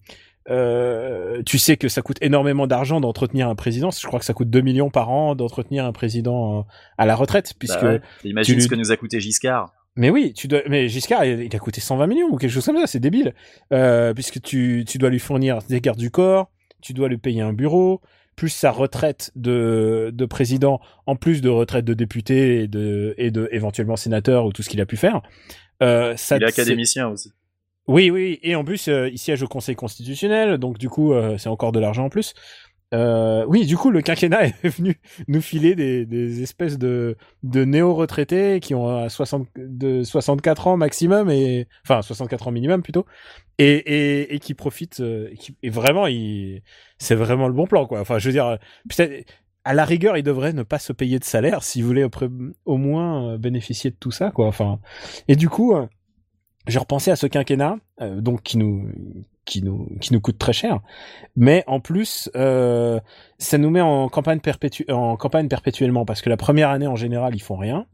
euh, tu sais que ça coûte énormément d'argent d'entretenir un président, je crois que ça coûte 2 millions par an d'entretenir un président euh, à la retraite, puisque... Bah ouais. Imagine tu ce que nous a coûté Giscard. Mais oui, tu dois. Mais Giscard, il a coûté 120 millions ou quelque chose comme ça. C'est débile, euh, puisque tu tu dois lui fournir des gardes du corps, tu dois lui payer un bureau, plus sa retraite de de président, en plus de retraite de député et de et de éventuellement sénateur ou tout ce qu'il a pu faire. Euh, ça, Il est académicien aussi. oui, oui, et en plus, euh, il siège au Conseil constitutionnel, donc du coup, euh, c'est encore de l'argent en plus. Euh, oui, du coup, le quinquennat [LAUGHS] est venu nous filer des, espèces de, néo-retraités qui ont euh, 60, de 64 ans maximum, et enfin 64 ans minimum plutôt, et, qui profitent. euh, et, vraiment, c'est vraiment le bon plan, quoi. Enfin, je veux dire, euh, à la rigueur, il devrait ne pas se payer de salaire s'il voulait au, moins euh, bénéficier de tout ça, quoi. Enfin, et du coup. euh, j'ai repensé à ce quinquennat, euh, donc qui nous qui nous qui nous coûte très cher, mais en plus euh, ça nous met en campagne perpétu en campagne perpétuellement parce que la première année en général ils font rien.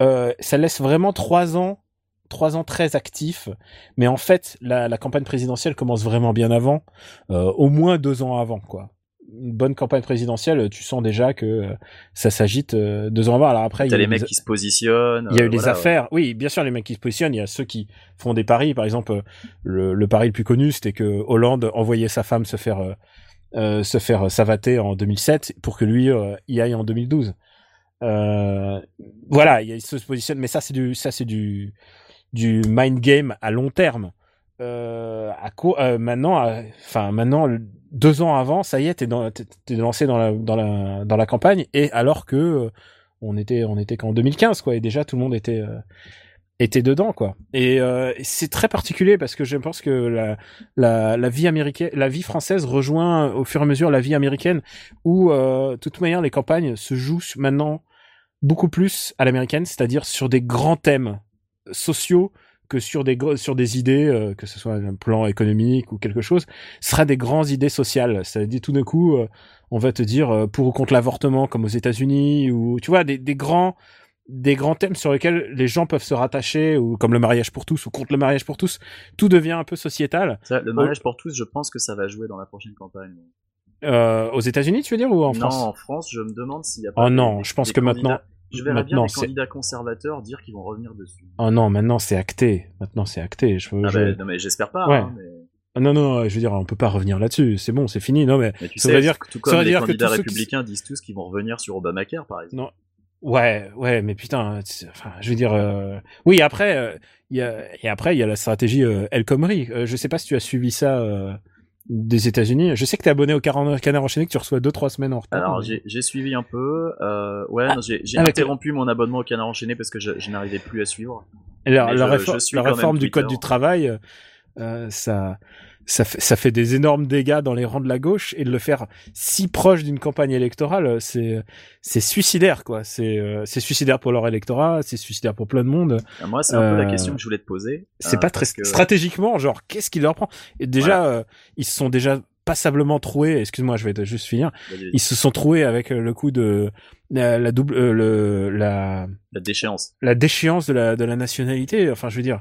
Euh, ça laisse vraiment trois ans trois ans très actifs, mais en fait la, la campagne présidentielle commence vraiment bien avant, euh, au moins deux ans avant quoi. Une bonne campagne présidentielle, tu sens déjà que euh, ça s'agite euh, deux ans avant. Alors après, il y a les mecs des- qui se positionnent. il y a euh, eu des voilà, ouais. affaires. Oui, bien sûr, les mecs qui se positionnent. Il y a ceux qui font des paris. Par exemple, euh, le, le pari le plus connu, c'était que Hollande envoyait sa femme se faire euh, euh, se faire savater en 2007 pour que lui euh, y aille en 2012. Euh, voilà, il se positionne. Mais ça, c'est du ça, c'est du du mind game à long terme. Euh, à quoi euh, maintenant, euh, enfin maintenant, deux ans avant, ça y est, t'es dans, t'es lancé dans la dans la dans la campagne et alors que euh, on était on était qu'en 2015 quoi et déjà tout le monde était euh, était dedans quoi. Et euh, c'est très particulier parce que je pense que la la, la vie américaine la vie française rejoint au fur et à mesure la vie américaine où euh, de toute manière les campagnes se jouent maintenant beaucoup plus à l'américaine c'est-à-dire sur des grands thèmes sociaux que sur des sur des idées euh, que ce soit un plan économique ou quelque chose sera des grandes idées sociales ça veut dire tout d'un coup euh, on va te dire euh, pour ou contre l'avortement comme aux États-Unis ou tu vois des, des grands des grands thèmes sur lesquels les gens peuvent se rattacher ou comme le mariage pour tous ou contre le mariage pour tous tout devient un peu sociétal Ça, le mariage pour tous, je pense que ça va jouer dans la prochaine campagne. euh, aux États-Unis tu veux dire ou en non, France? en France, je me demande s'il y a pas. oh non des- je pense que maintenant Je verrais bien maintenant, c'est- candidats conservateurs dire qu'ils vont revenir dessus. oh non maintenant c'est acté maintenant c'est acté je, Ah je- bah, non mais j'espère pas. Ouais. hein, mais, Ah non non je veux dire on peut pas revenir là-dessus c'est bon c'est fini non mais mais tu Ça sais, veut dire que- tout ça veut les dire candidats ceux qui- républicains disent tous qu'ils vont revenir sur Obamacare, par exemple. Non. Ouais, ouais, mais putain, enfin, je veux dire, euh, oui, après, euh, il y a, et après, il y a la stratégie euh, El Khomri. Je sais pas si tu as suivi ça des États-Unis. Je sais que t'es abonné au Canard enchaîné, que tu reçois deux trois semaines en retard. Alors mais- j'ai suivi un peu. Euh, ouais, non, j'ai avec interrompu mon abonnement au Canard enchaîné parce que je, je n'arrivais plus à suivre. Et la, je- réforme, je la du code du travail, euh, ça, ça fait, ça fait des énormes dégâts dans les rangs de la gauche et de le faire si proche d'une campagne électorale, c'est, c'est suicidaire, quoi. C'est, euh, c'est suicidaire pour leur électorat, c'est suicidaire pour plein de monde. Euh, Moi, c'est un peu la Euh, question que je voulais te poser. C'est euh, pas très que- stratégiquement, genre, qu'est-ce qui leur prend? Et déjà, euh, ils se sont déjà passablement troués. Excuse-moi, je vais te- juste finir. Ils se sont troués avec le coup de la, la double, euh, le, la, La déchéance. la déchéance de la, de la nationalité. Enfin, je veux dire,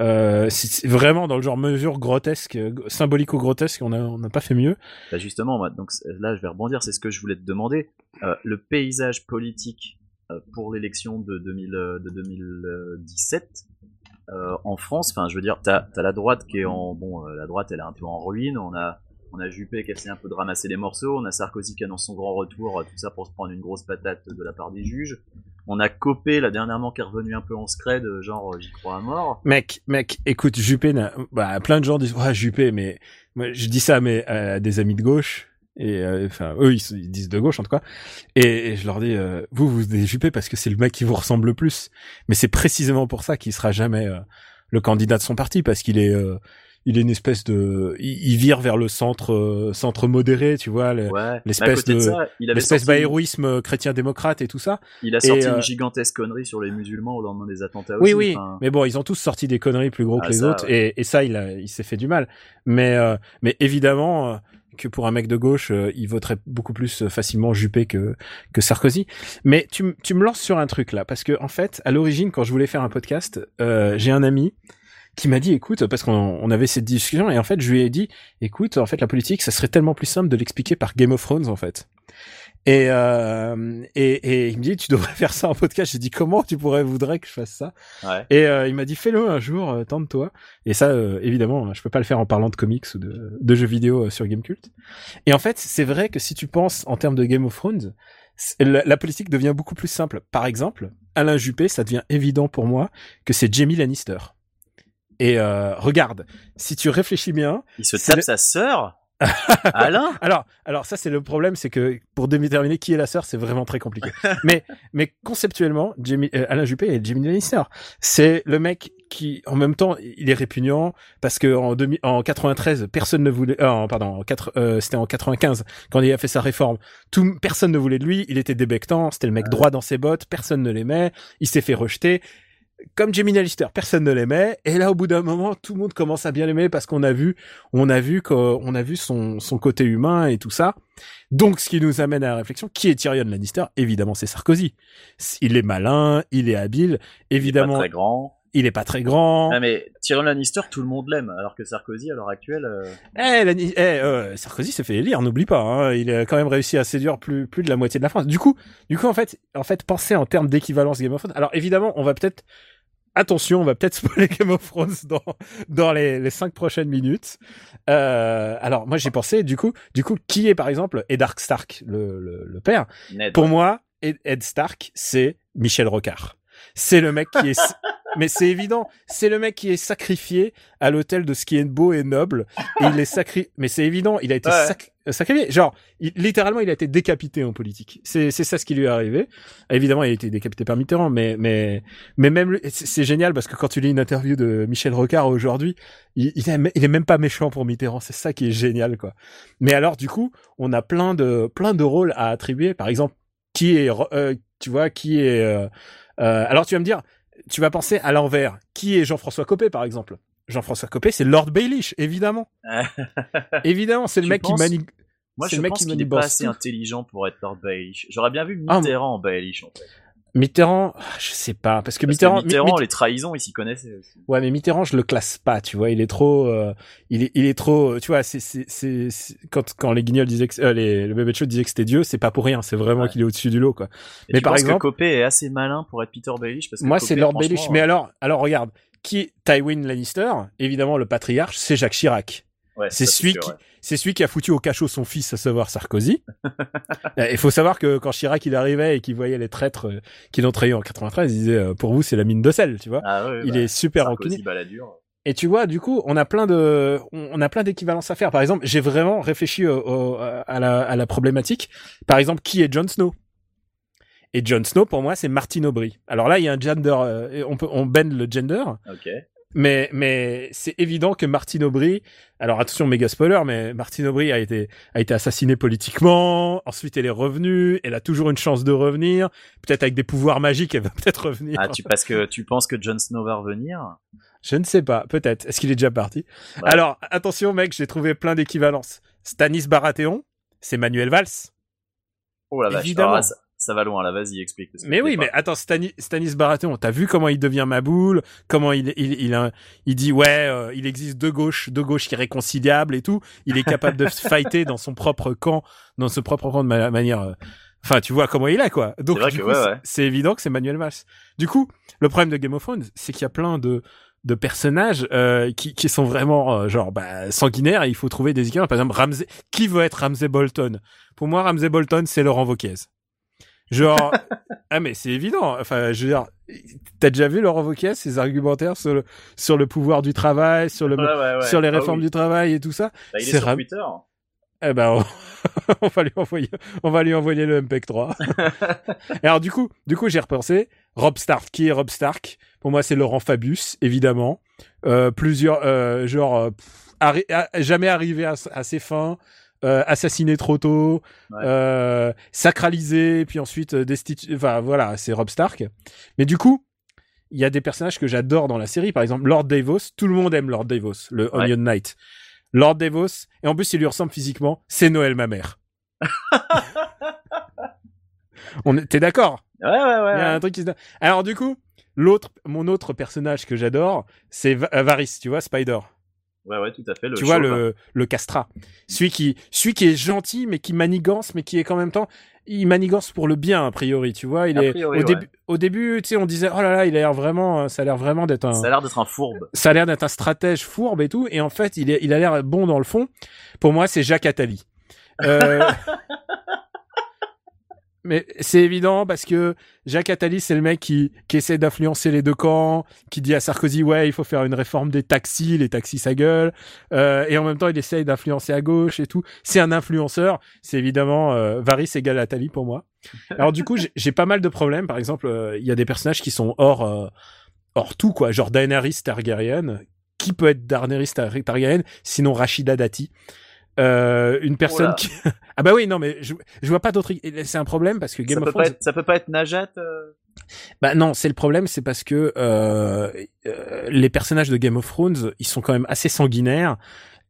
euh, c'est vraiment dans le genre mesure grotesque, euh, symbolico-grotesque. On a, n'a pas fait mieux. Bah justement, donc là, je vais rebondir. C'est ce que je voulais te demander. Euh, le paysage politique pour l'élection de, 2000, euh, de 2017 euh, en France. Enfin, je veux dire, t'as as la droite qui est en bon, la droite, elle est un peu en ruine. On a on a Juppé qui essaie un peu de ramasser les morceaux. On a Sarkozy qui annonce son grand retour. Tout ça pour se prendre une grosse patate de la part des juges. On a Copé, là, dernièrement, qui est revenu un peu en scred, euh, genre, euh, j'y crois à mort. Mec, mec, écoute, Juppé, bah, plein de gens disent, ouais, Juppé, mais moi, je dis ça à mes, à des amis de gauche. Et euh, enfin, eux, ils, se- ils disent de gauche en tout cas. Et, et je leur dis, euh, vous, vous êtes Juppé parce que c'est le mec qui vous ressemble le plus. Mais c'est précisément pour ça qu'il sera jamais euh, le candidat de son parti parce qu'il est, euh, il est une espèce de, il, il vire vers le centre, euh, centre modéré, tu vois, Ouais. L'espèce de- l'espèce d'héroïsme chrétien-démocrate et tout ça. il a sorti et, euh, une gigantesque connerie sur les musulmans au lendemain des attentats Oui, aussi. oui, mais bon, ils ont tous sorti des conneries plus gros Ah, que les ça, autres, ouais. et, et ça, il, a, il s'est fait du mal. Mais, euh, mais évidemment euh, que pour un mec de gauche, euh, il voterait beaucoup plus euh, facilement Juppé que que Sarkozy. Mais tu, tu me lances sur un truc là, parce que en fait, à l'origine, quand je voulais faire un podcast, euh, j'ai un ami qui m'a dit, écoute, parce qu'on on avait cette discussion, et en fait, je lui ai dit, écoute, en fait, la politique, ça serait tellement plus simple de l'expliquer par Game of Thrones, en fait. Et, euh, et, et il me dit, tu devrais [LAUGHS] faire ça en podcast. J'ai dit, comment tu pourrais, voudrais que je fasse ça? Ouais. et euh, il m'a dit fais-le un jour, euh, tente-toi. Et ça, euh, évidemment, je peux pas le faire en parlant de comics ou de, de jeux vidéo euh, sur Gamecult. Et en fait, c'est vrai que si tu penses en termes de Game of Thrones, la politique devient beaucoup plus simple. Par exemple, Alain Juppé, ça devient évident pour moi que c'est Jamie Lannister. Et euh, regarde, si tu réfléchis bien, Il se tape le- sa sœur. [LAUGHS] Alain. alors, alors ça c'est le problème, c'est que pour déterminer qui est la sœur, c'est vraiment très compliqué. [LAUGHS] mais, mais conceptuellement, Jamie, euh, Alain Juppé est Jamie Lannister. C'est le mec qui, en même temps, il est répugnant parce que en, 2000 en 93, personne ne voulait, euh, pardon, euh, c'était en 95 quand il a fait sa réforme. Tout, personne ne voulait de lui. Il était débectant. C'était le mec droit dans ses bottes. Personne ne l'aimait. Il s'est fait rejeter comme Jamie Lannister, personne ne l'aimait, et là au bout d'un moment, tout le monde commence à bien l'aimer parce qu'on a vu, on a vu qu'on a vu son, son côté humain et tout ça. Donc, ce qui nous amène à la réflexion, qui est Tyrion Lannister? Évidemment, c'est Sarkozy. Il est malin, il est habile, Il est évidemment, pas très grand. Il est pas très grand. Ah, mais Tyrion Lannister, tout le monde l'aime, alors que Sarkozy, à l'heure actuelle, euh, Eh, eh, euh, Sarkozy s'est fait élire, n'oublie pas. Hein, il a quand même réussi à séduire plus plus de la moitié de la France. Du coup, du coup, en fait, en fait, penser en termes d'équivalence Game of Thrones. Alors évidemment, on va peut-être attention, on va peut-être [LAUGHS] spoiler Game of Thrones dans dans les les cinq prochaines minutes. Euh, alors moi j'ai pensé, du coup, du coup, qui est par exemple Eddard Stark, le le, le père? Ned. Pour moi, Ed, Ed Stark, c'est Michel Rocard. C'est le mec qui est, [LAUGHS] mais c'est évident, c'est le mec qui est sacrifié à l'hôtel de ce qui est beau et noble, et il est sacré, mais c'est évident, il a été Ouais. sac- euh, sacrifié. Genre, il- littéralement, il a été décapité en politique. C'est, ça ce qui lui est arrivé. Évidemment, il a été décapité par Mitterrand, mais, mais, mais même, c'est c'est génial parce que quand tu lis une interview de Michel Rocard aujourd'hui, il, il, est, il est même pas méchant pour Mitterrand. C'est ça qui est génial, quoi. Mais alors, du coup, on a plein de, plein de rôles à attribuer. Par exemple, qui est, euh, tu vois, qui est. euh, euh, alors tu vas me dire, tu vas penser à l'envers. Qui est Jean-François Copé, par exemple? Jean-François Copé, c'est Lord Baelish, évidemment. [LAUGHS] évidemment, c'est le mec penses qui manie. Moi, je le mec pense qui qu'il est manipule pas assez intelligent pour être Lord Baelish. J'aurais bien vu Ah, Mitterrand en Baelish, en fait. Mitterrand, je sais pas, parce que Parce Mitterrand, que Mitterrand, Mi- Mi- les trahisons, il s'y connaissait aussi. ouais, mais Mitterrand, je le classe pas, tu vois, il est trop, euh, il est, il est trop, tu vois, c'est, c'est, c'est, quand, quand les guignols disaient que, euh, les, le bébé de disait que c'était Dieu, c'est pas pour rien, c'est vraiment Ouais. qu'il est au-dessus du lot, quoi. Et Mais tu par exemple- que Copé est assez malin pour être Peter Baelish parce que Moi, c'est Lord Baelish. Mais euh, alors, alors regarde, qui est Tywin Lannister? Évidemment, le patriarche, c'est Jacques Chirac. Ouais, C'est celui sûr, qui, ouais. c'est celui qui a foutu au cachot son fils, à savoir Sarkozy. [LAUGHS] Euh, Il faut savoir que quand Chirac il arrivait et qu'il voyait les traîtres euh, qui l'ont trahi en 93, il disait euh, pour vous c'est la mine de sel, tu vois. Ah, il bah, est super Sarkozy. Balladur. Et tu vois, du coup, on a plein de, on a plein d'équivalences à faire. Par exemple, j'ai vraiment réfléchi au- au- à, la, à la problématique. Par exemple, qui est Jon Snow? Et Jon Snow, pour moi, c'est Martin Aubry. Alors là, il y a un gender, on peut, on bend le gender, Ok. Mais mais c'est évident que Martin Aubry, alors attention méga spoiler, mais Martin Aubry a été a été assassiné politiquement. Ensuite, elle est revenue. Elle a toujours une chance de revenir. Peut-être avec des pouvoirs magiques, elle va [LAUGHS] peut-être revenir. Ah, tu, parce que tu penses que Jon Snow va revenir? Je ne sais pas. Peut-être. Est-ce qu'il est déjà parti? Ouais. Alors attention, mec, j'ai trouvé plein d'équivalences. Stanis Baratheon, c'est Manuel Valls. Oh la vache. Évidemment. Ça, va loin, là, vas-y, explique. Mais oui, mais attends, Stanis, Stanis Baratheon, t'as vu comment il devient ma boule, comment il il il, a- il dit ouais, euh, il existe deux gauches, deux gauches irréconciliables et tout. Il est capable de se [LAUGHS] fighter dans son propre camp, dans ce propre camp de ma- manière. euh, Enfin, tu vois comment il est quoi. Donc ouais, c'est- ouais. évident que c'est Manuel Valls. Du coup, le problème de Game of Thrones, c'est qu'il y a plein de de personnages euh, qui, qui sont vraiment euh, genre bah, sanguinaires et il faut trouver des équivalents. Par exemple, Ramsey, qui veut être Ramsey Bolton? Pour moi, Ramsey Bolton, c'est Laurent Wauquiez. Genre, ah mais c'est évident. Enfin, je veux dire, t'as déjà vu Laurent Wauquiez, ses argumentaires sur le sur le pouvoir du travail, sur le Ouais, ouais, ouais. sur les Ah réformes oui. du travail et tout ça? Bah, il est c'est sur Twitter. Eh ben, on, [LAUGHS] on va lui envoyer, on va lui envoyer le MPEG 3. Et alors du coup, du coup, j'ai repensé. Rob Stark, qui est Rob Stark? Pour moi, c'est Laurent Fabius, évidemment. Euh, plusieurs, euh, genre, euh, pff, arri- à- jamais arrivé à, à ses fins. Euh, assassiné trop tôt, Ouais. euh, sacralisé, puis ensuite euh, destitué. Enfin voilà, c'est Rob Stark. Mais du coup, il y a des personnages que j'adore dans la série. Par exemple, Lord Davos. Tout le monde aime Lord Davos, le Ouais. Onion Knight. Lord Davos. Et en plus, il lui ressemble physiquement. C'est Noël, ma mère. [LAUGHS] On est- T'es d'accord? Ouais, ouais, ouais. Il y a un truc qui se... Alors du coup, l'autre, mon autre personnage que j'adore, c'est Va- Varys. Tu vois, Spider. Ouais, ouais, tout à fait. Le tu vois le le castrat. Celui qui, celui qui est gentil, mais qui manigance, mais qui est qu'en même temps, il manigance pour le bien a priori. Tu vois, il A est au ouais. début. Au début, tu sais, on disait oh là là, il a l'air vraiment, ça a l'air vraiment d'être un Ça a l'air d'être un fourbe. ça a l'air d'être un stratège fourbe et tout, et en fait, il, est, il a l'air bon dans le fond. Pour moi, c'est Jacques Attali. Euh... [LAUGHS] Mais c'est évident parce que Jacques Attali, c'est le mec qui, qui essaie d'influencer les deux camps, qui dit à Sarkozy, ouais, il faut faire une réforme des taxis, les taxis ça gueule, euh, et en même temps, il essaye d'influencer à gauche et tout. C'est un influenceur. C'est évidemment euh, Varys égale Attali pour moi. Alors du coup, j'ai- pas mal de problèmes. Par exemple, euh, il y a des personnages qui sont hors, euh, hors tout, quoi. Genre Daenerys Targaryen. Qui peut être Daenerys Tar- Targaryen? Sinon Rachida Dati euh, une personne qui [LAUGHS] ah bah oui non mais je, je vois pas d'autre c'est un problème parce que Ça Game peut, of pas Thrones être, ça peut pas être Najat euh bah non c'est le problème c'est parce que euh, euh, les personnages de Game of Thrones ils sont quand même assez sanguinaires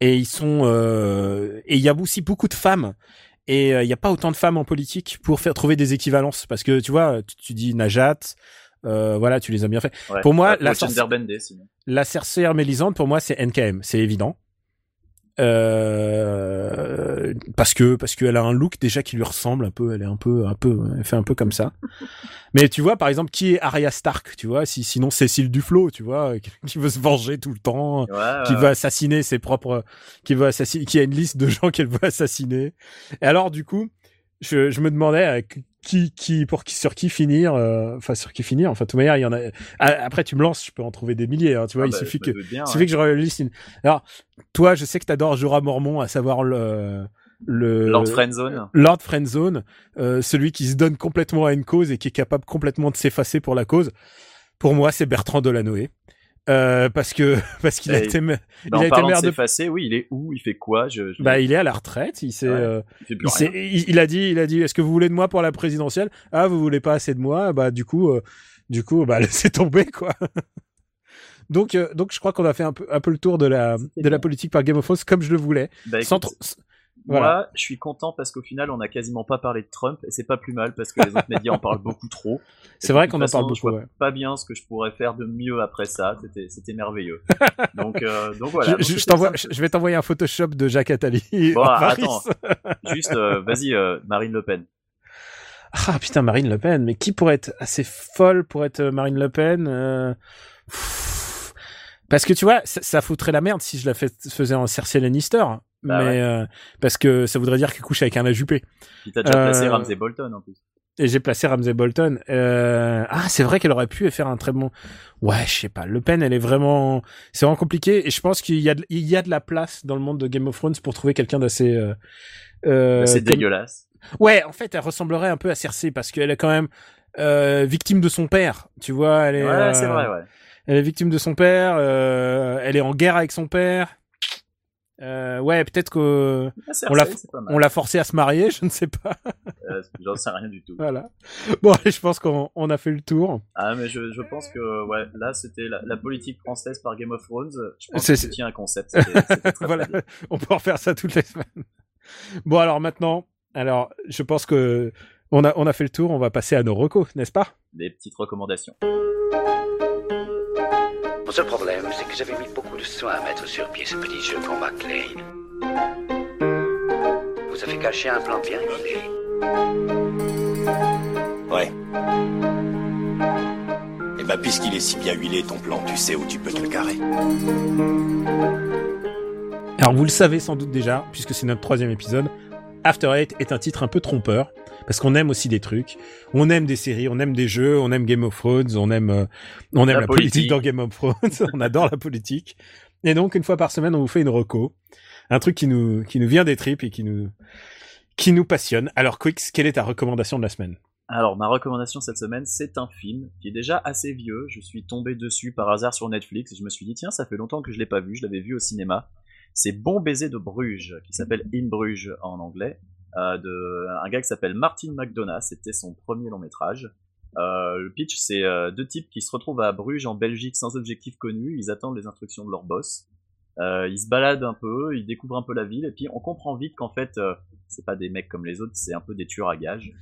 et ils sont euh, et il y a aussi beaucoup de femmes et euh, il y a pas autant de femmes en politique pour faire trouver des équivalences parce que tu vois tu, tu dis Najat euh, voilà tu les as bien fait ouais. Pour moi, la. La Cersei Mélisande, pour moi, c'est NKM, c'est évident. Euh, parce que parce qu'elle a un look déjà qui lui ressemble un peu, elle est un peu un peu elle fait un peu comme ça. [LAUGHS] Mais tu vois par exemple qui est Arya Stark, tu vois, si sinon Cécile Duflo, tu vois, [LAUGHS] qui- veut se venger tout le temps, ouais, qui ouais. veut assassiner ses propres qui veut assassiner qui a une liste de gens [LAUGHS] qu'elle veut assassiner. Et alors du coup, je, je me demandais euh, qui qui pour qui sur qui finir euh, enfin sur qui finir. Enfin de toute manière il y en a Ah, après tu me lances je peux en trouver des milliers hein, tu vois. Ah il bah, suffit je que bien, il ouais. suffit que je relise une... alors toi je sais que t'adores Jorah Mormont à savoir le le Lord Friendzone. Lord Friendzone euh, celui qui se donne complètement à une cause et qui est capable complètement de s'effacer pour la cause. Pour moi c'est Bertrand Delanoë euh, parce que [LAUGHS] parce qu'il a été ma- il a été maire de s'effacer, oui, il est où Il fait quoi je, je- bah il est à la retraite il s'est Ouais. euh, il a dit, il a dit, est-ce que vous voulez de moi pour la présidentielle? Ah, vous voulez pas assez de moi? Bah du coup, euh, du coup, bah [LAUGHS] laissez tomber quoi. [LAUGHS] donc, euh, donc je crois qu'on a fait un peu, un peu le tour de la, de la politique par Game of Thrones comme je le voulais. Bah, Sans trop- voilà. Moi, je suis content parce qu'au final, on a quasiment pas parlé de Trump et c'est pas plus mal parce que les autres médias en parlent [LAUGHS] beaucoup trop. C'est vrai qu'on en parle Je beaucoup. vois ouais. pas bien ce que je pourrais faire de mieux après ça. C'était, merveilleux. [LAUGHS] donc, euh, donc voilà. je, je- vais t'envoyer un Photoshop de Jacques Attali. [LAUGHS] Bon, attends. Juste, euh, vas-y, euh, Marine Le Pen. Ah putain, Marine Le Pen. Mais qui pourrait être assez folle pour être Marine Le Pen. Parce que tu vois, ça, ça foutrait la merde si je la fais- faisais en Cersei Lannister. Bah mais ouais. euh, parce que ça voudrait dire qu'elle couche avec un ajupé. Puis t'as déjà placé Euh, Ramsey Bolton en plus. Et j'ai placé Ramsey Bolton. Euh... Ah, c'est vrai qu'elle aurait pu faire un très bon. Ouais, je sais pas. Le Pen, elle est vraiment, c'est vraiment compliqué. Et je pense qu'il y a, de... il y a de la place dans le monde de Game of Thrones pour trouver quelqu'un d'assez. Euh... euh, c'est comme- dégueulasse. Ouais, en fait, elle ressemblerait un peu à Cersei parce qu'elle est quand même euh, victime de son père. Tu vois, elle est. Ouais, c'est vrai, ouais. Elle est victime de son père. euh, Elle est en guerre avec son père. Euh, ouais, peut-être que Ah, Cersei, on l'a- on l'a forcé à se marier. [LAUGHS] Je ne sais pas. Euh, J'en sais rien du tout. Voilà. Bon, allez, je pense qu'on on a fait le tour. Ah, mais je, je pense que, ouais, là, c'était la, la politique française par Game of Thrones. Je pense que tiens un concept. C'était- c'était très, [LAUGHS] voilà, on peut en faire ça toutes les semaines. Bon, alors maintenant, alors je pense que on a on a fait le tour. On va passer à nos recos, n'est-ce pas? Des petites recommandations. Mon seul problème, c'est que j'avais mis beaucoup de soin à mettre sur pied ce petit jeu pour McLean. Vous avez caché un plan bien huilé. Ouais. Et bah, puisqu'il est si bien huilé, ton plan, tu sais où tu peux te le carrer. Alors vous le savez sans doute déjà, puisque c'est notre troisième épisode. After Eight est un titre un peu trompeur parce qu'on aime aussi des trucs. On aime des séries, on aime des jeux, on aime Game of Thrones, on aime euh, on aime La la, politique. politique. dans Game of Thrones, [LAUGHS] on adore la politique. Et donc une fois par semaine, on vous fait une reco. un truc qui nous qui nous vient des tripes et qui nous qui nous passionne. Alors Quix, quelle est ta recommandation de la semaine? Alors, ma recommandation cette semaine, c'est un film qui est déjà assez vieux. Je suis tombé dessus par hasard sur Netflix et je me suis dit, tiens, ça fait longtemps que je l'ai pas vu, je l'avais vu au cinéma. C'est Bon baiser de Bruges, qui s'appelle In Bruges en anglais, euh, de un gars qui s'appelle Martin McDonough. C'était son premier long métrage. Euh, le pitch, c'est euh, deux types qui se retrouvent à Bruges, en Belgique, sans objectif connu. Ils attendent les instructions de leur boss. Euh, ils se baladent un peu, ils découvrent un peu la ville, et puis on comprend vite qu'en fait, euh, c'est pas des mecs comme les autres, c'est un peu des tueurs à gages.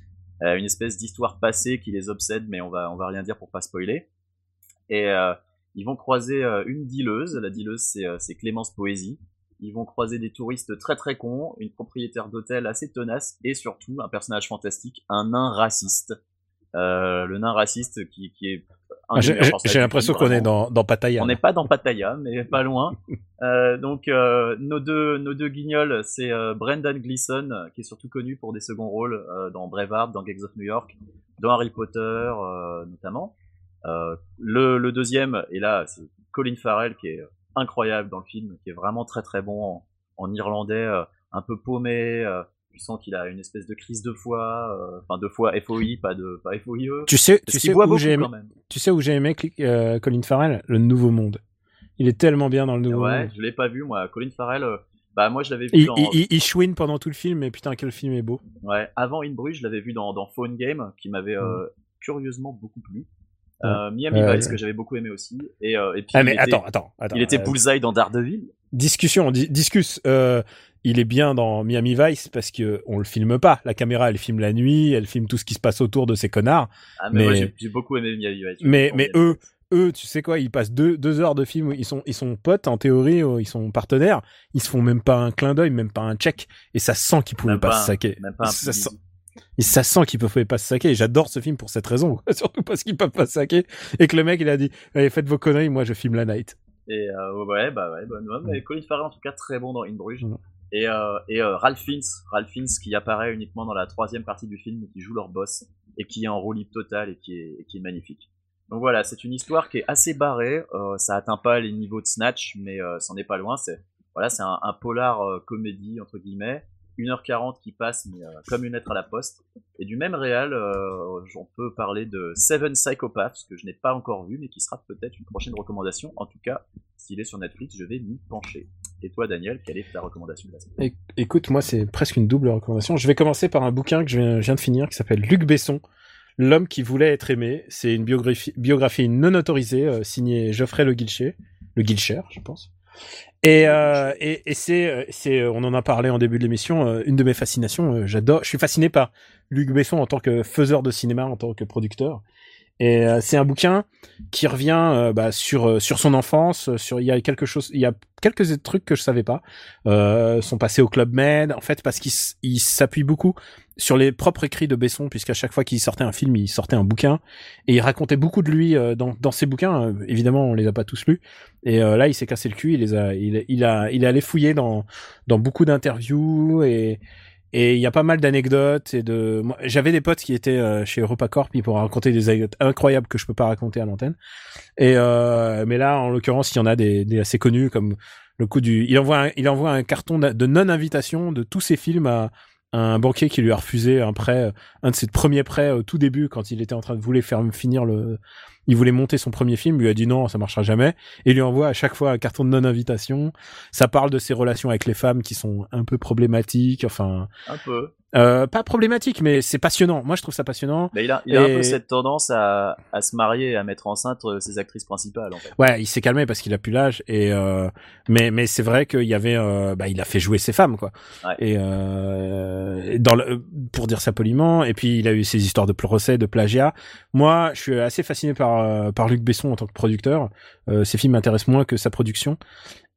Euh, une espèce d'histoire passée qui les obsède, mais on va on va rien dire pour pas spoiler. Et ils vont croiser une dealeuse. La dealeuse, c'est Clémence Poésie. Ils vont croiser des touristes très très cons, une propriétaire d'hôtel assez tenace, et surtout un personnage fantastique, un nain raciste. Euh, le nain raciste qui, qui est Ah, J'ai l'impression qu'on est dans dans Pattaya. On n'est pas dans Pattaya, mais [LAUGHS] pas loin. Euh, donc euh, nos deux nos deux guignols, c'est euh, Brendan Gleeson qui est surtout connu pour des seconds rôles euh, dans Braveheart, dans Gangs of New York, dans Harry Potter euh, notamment. Euh, le, le deuxième et là c'est Colin Farrell qui est incroyable dans le film, qui est vraiment très très bon en, en irlandais, euh, un peu paumé. Euh, tu sens qu'il a une espèce de crise de foi, euh, enfin de foi FOI, pas de pas FOIE. Tu sais, tu sais où j'ai aimé, tu sais où j'ai aimé euh, Colin Farrell, le Nouveau Monde. Il est tellement bien dans le Nouveau Ouais, Monde. je l'ai pas vu moi. Colin Farrell, bah moi je l'avais vu Il, dans il, chouine pendant tout le film, mais putain quel film est beau. Ouais, avant In Bruges, je l'avais vu dans, dans Phone Game, qui m'avait euh, curieusement beaucoup plu. Euh, Miami Vice, que j'avais beaucoup aimé aussi. Et, euh, et puis, Ah il mais était, attends, attends, attends. il était euh, bullseye dans Daredevil. discussion, di- discus. Il est bien dans Miami Vice parce que on le filme pas. La caméra, elle filme la nuit, elle filme tout ce qui se passe autour de ces connards. Ah, mais, mais- j'ai beaucoup aimé Miami Vice. Mais mais eux, eux, tu sais quoi, ils passent deux, deux heures de film, où ils sont ils sont potes en théorie, ils sont partenaires. Ils se font même pas un clin d'œil, même pas un check, et ça sent qu'ils pouvaient Même pas, pas se saquer. Même pas un ça, petit- sent, et ça sent qu'ils pouvaient pas se saquer. Et J'adore ce film pour cette raison, [LAUGHS] surtout parce qu'ils peuvent pas se saquer et que le mec il a dit, allez faites vos conneries, moi je filme la night. Et euh, ouais, bah ouais, bonne mais Colin Farrell en tout cas très bon dans In Bruges. Mm. Et, euh, et euh, Ralph Fiennes, Ralph Fiennes qui apparaît uniquement dans la troisième partie du film, qui joue leur boss et qui est en roue libre totale et qui est, et qui est magnifique. Donc voilà, c'est une histoire qui est assez barrée. Euh, ça atteint pas les niveaux de Snatch, mais c'en est pas loin. C'est voilà, c'est un, un polar comédie entre guillemets. 1h40 qui passe, mais euh, comme une lettre à la poste. Et du même réal, euh, on peut parler de Seven Psychopaths, que je n'ai pas encore vu, mais qui sera peut-être une prochaine recommandation. En tout cas, s'il est sur Netflix, je vais m'y pencher. Et toi, Daniel, quelle est ta recommandation de la semaine? Écoute, moi, c'est presque une double recommandation. Je vais commencer par un bouquin que je viens, de finir qui s'appelle Luc Besson, L'homme qui voulait être aimé. C'est une biographie, biographie non autorisée euh, signée Geoffrey Le Guilcher, Le Guilcher, je pense. Et, euh, et, et c'est, euh, c'est, euh, on en a parlé en début de l'émission, une de mes fascinations. j'adore, je suis fasciné par Luc Besson en tant que faiseur de cinéma, en tant que producteur. Et euh, c'est un bouquin qui revient euh, bah, sur euh, sur son enfance, sur il y a quelque chose, il y a quelques trucs que je savais pas, euh, son passé au club Med, en fait parce qu'il s'appuie beaucoup sur les propres écrits de Besson, puisqu'à chaque fois qu'il sortait un film, il sortait un bouquin et il racontait beaucoup de lui dans dans ses bouquins. Évidemment, on les a pas tous lus. Et euh, là, il s'est cassé le cul, il les a, il, il a, il est allé fouiller dans dans beaucoup d'interviews et et il y a pas mal d'anecdotes et de. J'avais des potes qui étaient euh, chez EuropaCorp, ils pourraient raconter des anecdotes incroyables que je peux pas raconter à l'antenne. Et euh, mais là, en l'occurrence, il y en a des, assez connus comme le coup du. Il envoie, un, il envoie un carton de non invitation de tous ses films à un banquier qui lui a refusé un prêt, un de ses premiers prêts au tout début quand il était en train de vouloir faire finir le. Il voulait monter son premier film, lui a dit non, ça marchera jamais, et lui envoie à chaque fois un carton de non invitation. Ça parle de ses relations avec les femmes qui sont un peu problématiques, enfin Un peu. Euh, pas problématique, mais c'est passionnant. Moi, je trouve ça passionnant. Mais il a, il a un peu cette tendance à, à se marier à mettre enceinte euh, ses actrices principales, en fait. Ouais, il s'est calmé parce qu'il a plus l'âge. Et euh, mais mais c'est vrai qu'il y avait, euh, bah, il a fait jouer ses femmes, quoi. Ouais. Et euh, et dans le, pour dire ça poliment. Et puis il a eu ses histoires de procès, de plagiat. Moi, je suis assez fasciné par euh, par Luc Besson en tant que producteur. Euh, ses films m'intéressent moins que sa production.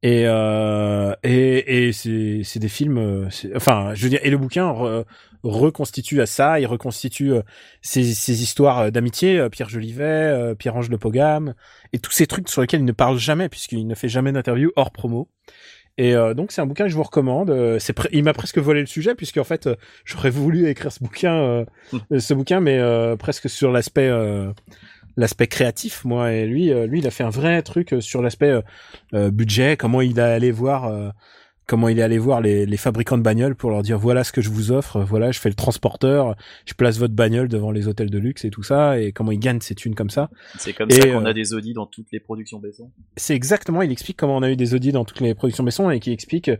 Et euh, et, et c'est c'est des films. euh, Enfin, je veux dire, et le bouquin re- reconstitue à ça. Il reconstitue euh, ces ces histoires euh, d'amitié. Pierre Jolivet, Pierre-Ange Le Pogam, et tous ces trucs sur lesquels il ne parle jamais puisqu'il ne fait jamais d'interview hors promo. Et euh, donc c'est un bouquin que je vous recommande. Euh, C'est il m'a presque volé le sujet puisqu'en fait euh, j'aurais voulu écrire ce bouquin, euh, ce bouquin, mais euh, presque sur l'aspect euh, l'aspect créatif. Moi et lui, euh, lui il a fait un vrai truc euh, sur l'aspect euh, budget, comment il a allé voir. euh, comment il est allé voir les, les fabricants de bagnoles pour leur dire voilà ce que je vous offre, voilà, je fais le transporteur, je place votre bagnole devant les hôtels de luxe et tout ça, et comment il gagne ses thunes comme ça. C'est comme Et, ça qu'on euh, a des Audi dans toutes les productions Besson. C'est exactement, il explique comment on a eu des audits dans toutes les productions Besson et qui explique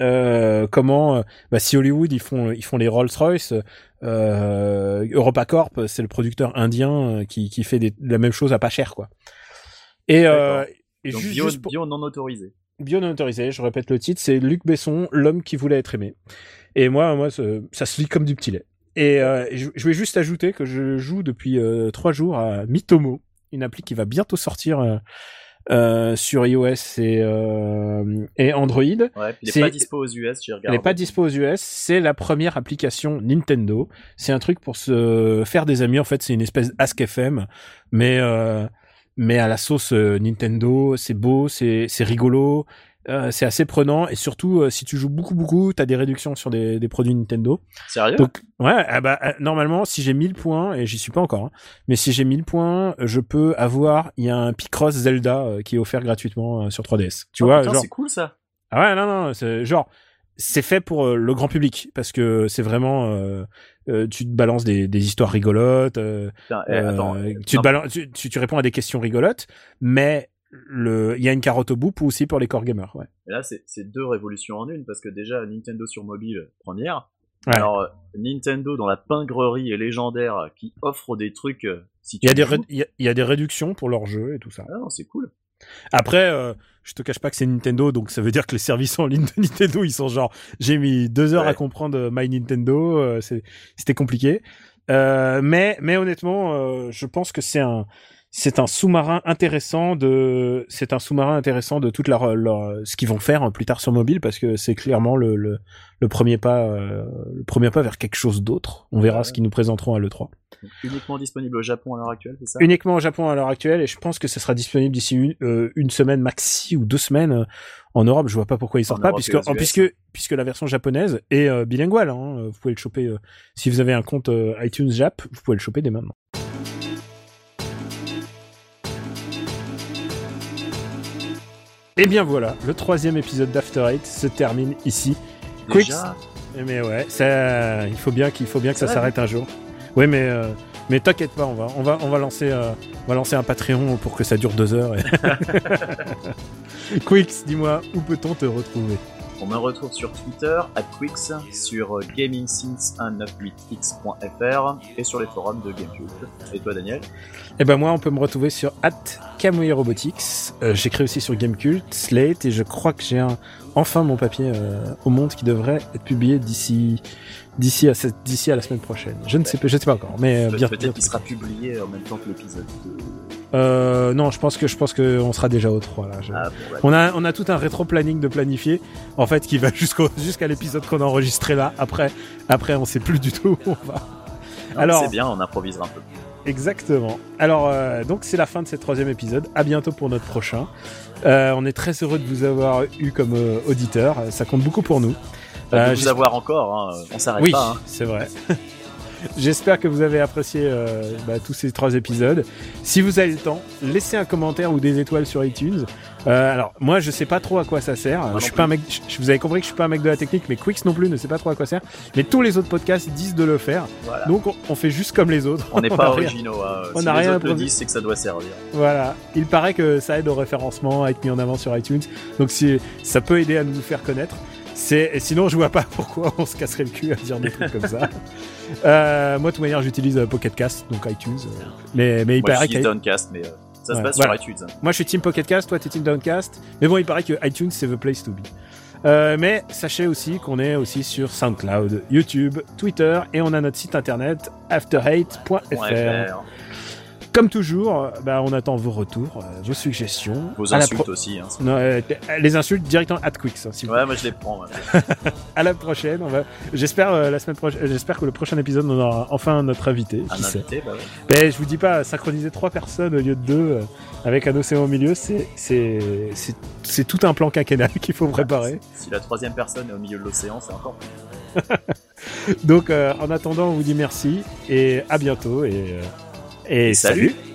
euh, comment, euh, bah, si Hollywood ils font ils font les Rolls Royce, euh, EuropaCorp c'est le producteur indien euh, qui qui fait des, la même chose à pas cher quoi. Et, euh, et Donc juste, bio, juste pour- bio non autorisé. bio non autorisé, je répète le titre, c'est Luc Besson, l'homme qui voulait être aimé. Et moi, moi, ça se lit comme du petit lait. Et euh, je, je vais juste ajouter que je joue depuis euh, trois jours à Mitomo, une appli qui va bientôt sortir euh, sur iOS et, euh, et Android. Ouais, il pas dispo aux US, j'ai regardé. n'est pas dispo aux US. C'est la première application Nintendo. C'est un truc pour se faire des amis. En fait, c'est une espèce Ask FM, mais euh, mais à la sauce euh, Nintendo. C'est beau, c'est rigolo, euh, c'est assez prenant et surtout euh, si tu joues beaucoup beaucoup, t'as des réductions sur des, des produits Nintendo. Sérieux? Donc ouais, ah bah euh, normalement si j'ai 1000 points et j'y suis pas encore, hein, mais si j'ai 1000 points, je peux avoir il y a un Picross Zelda euh, qui est offert gratuitement euh, sur 3DS. Tu Oh, vois, genre c'est cool ça. ah ouais, non, non, c'est genre, c'est fait pour le grand public parce que c'est vraiment, euh, euh, tu te balances des, des histoires rigolotes, euh, Putain, eh, euh, tu, te balances, tu, tu, tu réponds à des questions rigolotes, mais le, il y a une carotte au bout pour aussi pour les core gamers, ouais. mais là, c'est deux révolutions en une parce que déjà Nintendo sur mobile, première. Ouais. Alors Nintendo dans la pingrerie est légendaire qui offre des trucs. euh, Si Il y a des, joues- ré- il y a, il y a des réductions pour leurs jeux et tout ça. Ah non, c'est cool. Après, euh, je te cache pas que c'est Nintendo, donc ça veut dire que les services en ligne de Nintendo, ils sont genre, j'ai mis deux heures Ouais. à comprendre euh, My Nintendo, euh, c'était compliqué. Euh, mais, mais honnêtement, je pense que c'est un, c'est un sous-marin intéressant de, c'est un sous-marin intéressant de toute leur, leur, ce qu'ils vont faire hein, plus tard sur mobile, parce que c'est clairement le, le, le premier pas, euh, le premier pas vers quelque chose d'autre. On verra ce qu'ils nous présenteront à l'E3 Donc, uniquement disponible au Japon à l'heure actuelle, c'est ça? Uniquement au Japon à l'heure actuelle et je pense que ce sera disponible d'ici une, euh, une semaine maxi ou deux semaines euh, en Europe. Je vois pas pourquoi il sort En pas Europe puisque en- puisque puisque la version japonaise est euh, bilinguale. Hein. Vous pouvez le choper euh, si vous avez un compte iTunes Jap, vous pouvez le choper dès maintenant. Et bien voilà, le troisième épisode d'After Eight se termine ici. Quicks. Déjà, Mais ouais, ça, il faut bien qu'il faut bien que ça s'arrête un jour. Oui, mais euh, mais t'inquiète pas, on va on va on va lancer euh, on va lancer un Patreon pour que ça dure deux heures. et- [LAUGHS] Quicks, dis-moi où peut-on te retrouver? On me retrouve sur Twitter, at Quix, sur euh, gamingsince198x.fr et sur les forums de Gamecube. Et toi, Daniel? Eh ben moi, on peut me retrouver sur Kamui Robotics. Euh, J'écris aussi sur Gamecult, Slate, et je crois que j'ai un, enfin mon papier euh, au monde qui devrait être publié d'ici d'ici à cette d'ici à la semaine prochaine. Je ne sais pas, je sais pas encore, mais euh, bien. Peut-être qu'il sera publié en même temps que l'épisode 2. Euh, non, je pense que je pense que on sera déjà au 3 là. Je- Ah, bon, ouais. On a on a tout un rétro planning de planifier en fait qui va [LAUGHS] jusqu'au jusqu'à l'épisode qu'on a enregistré là. Après après on sait plus du tout où on va. Non, alors- C'est bien, on improvisera un peu. Exactement. Alors, euh, donc c'est la fin de ce troisième épisode. À bientôt pour notre prochain. Euh, on est très heureux de vous avoir eu comme euh, auditeur. Ça compte beaucoup pour nous. Bah, de vous avoir encore, hein, on s'arrête Oui, pas. hein. c'est vrai. [LAUGHS] J'espère que vous avez apprécié euh, bah, tous ces trois épisodes. Si vous avez le temps, laissez un commentaire ou des étoiles sur iTunes. Euh, alors moi, je sais pas trop à quoi ça sert. je suis pas un mec. je- vous avez compris que je suis pas un mec de la technique, mais Quicks non plus ne sait pas trop à quoi ça sert. Mais tous les autres podcasts disent de le faire. Voilà. Donc on, on fait juste comme les autres. On n'est [LAUGHS] a pas rien- originaux. hein. on si n'a les rien autres le disent, c'est que ça doit servir. Voilà, il paraît que ça aide au référencement, à être mis en avant sur iTunes. Donc si ça peut aider à nous faire connaître. C'est sinon je vois pas [LAUGHS] pourquoi on se casserait le cul à dire des trucs comme ça. Euh, moi de toute manière j'utilise euh, Pocket Cast donc iTunes. euh, mais mais il Moi, paraît que Downcast, mais euh, ça se passe voilà. sur iTunes. hein. moi je suis Team Pocket Cast, toi t'es Team Downcast. Mais bon il paraît que iTunes c'est the place to be. Euh, mais sachez aussi qu'on est aussi sur SoundCloud, YouTube, Twitter et on a notre site internet afterhate.fr. Comme toujours, euh, bah, on attend vos retours, euh, vos suggestions. Vos insultes aussi. hein. Non, euh, les insultes directement at Quicks. hein, vous Ouais, moi je les prends. ouais. [LAUGHS] à la prochaine. On va... J'espère euh, la semaine prochaine. J'espère que le prochain épisode on aura enfin notre invité. Un invité, bah ouais. Mais je vous dis pas synchroniser trois personnes au lieu de deux avec un océan au milieu, c'est c'est c'est c'est tout un plan quinquennal [LAUGHS] qu'il faut préparer. Si la troisième personne est au milieu de l'océan, c'est encore plus. [LAUGHS] Donc euh, en attendant, on vous dit merci et à bientôt et euh, Et salut. salut.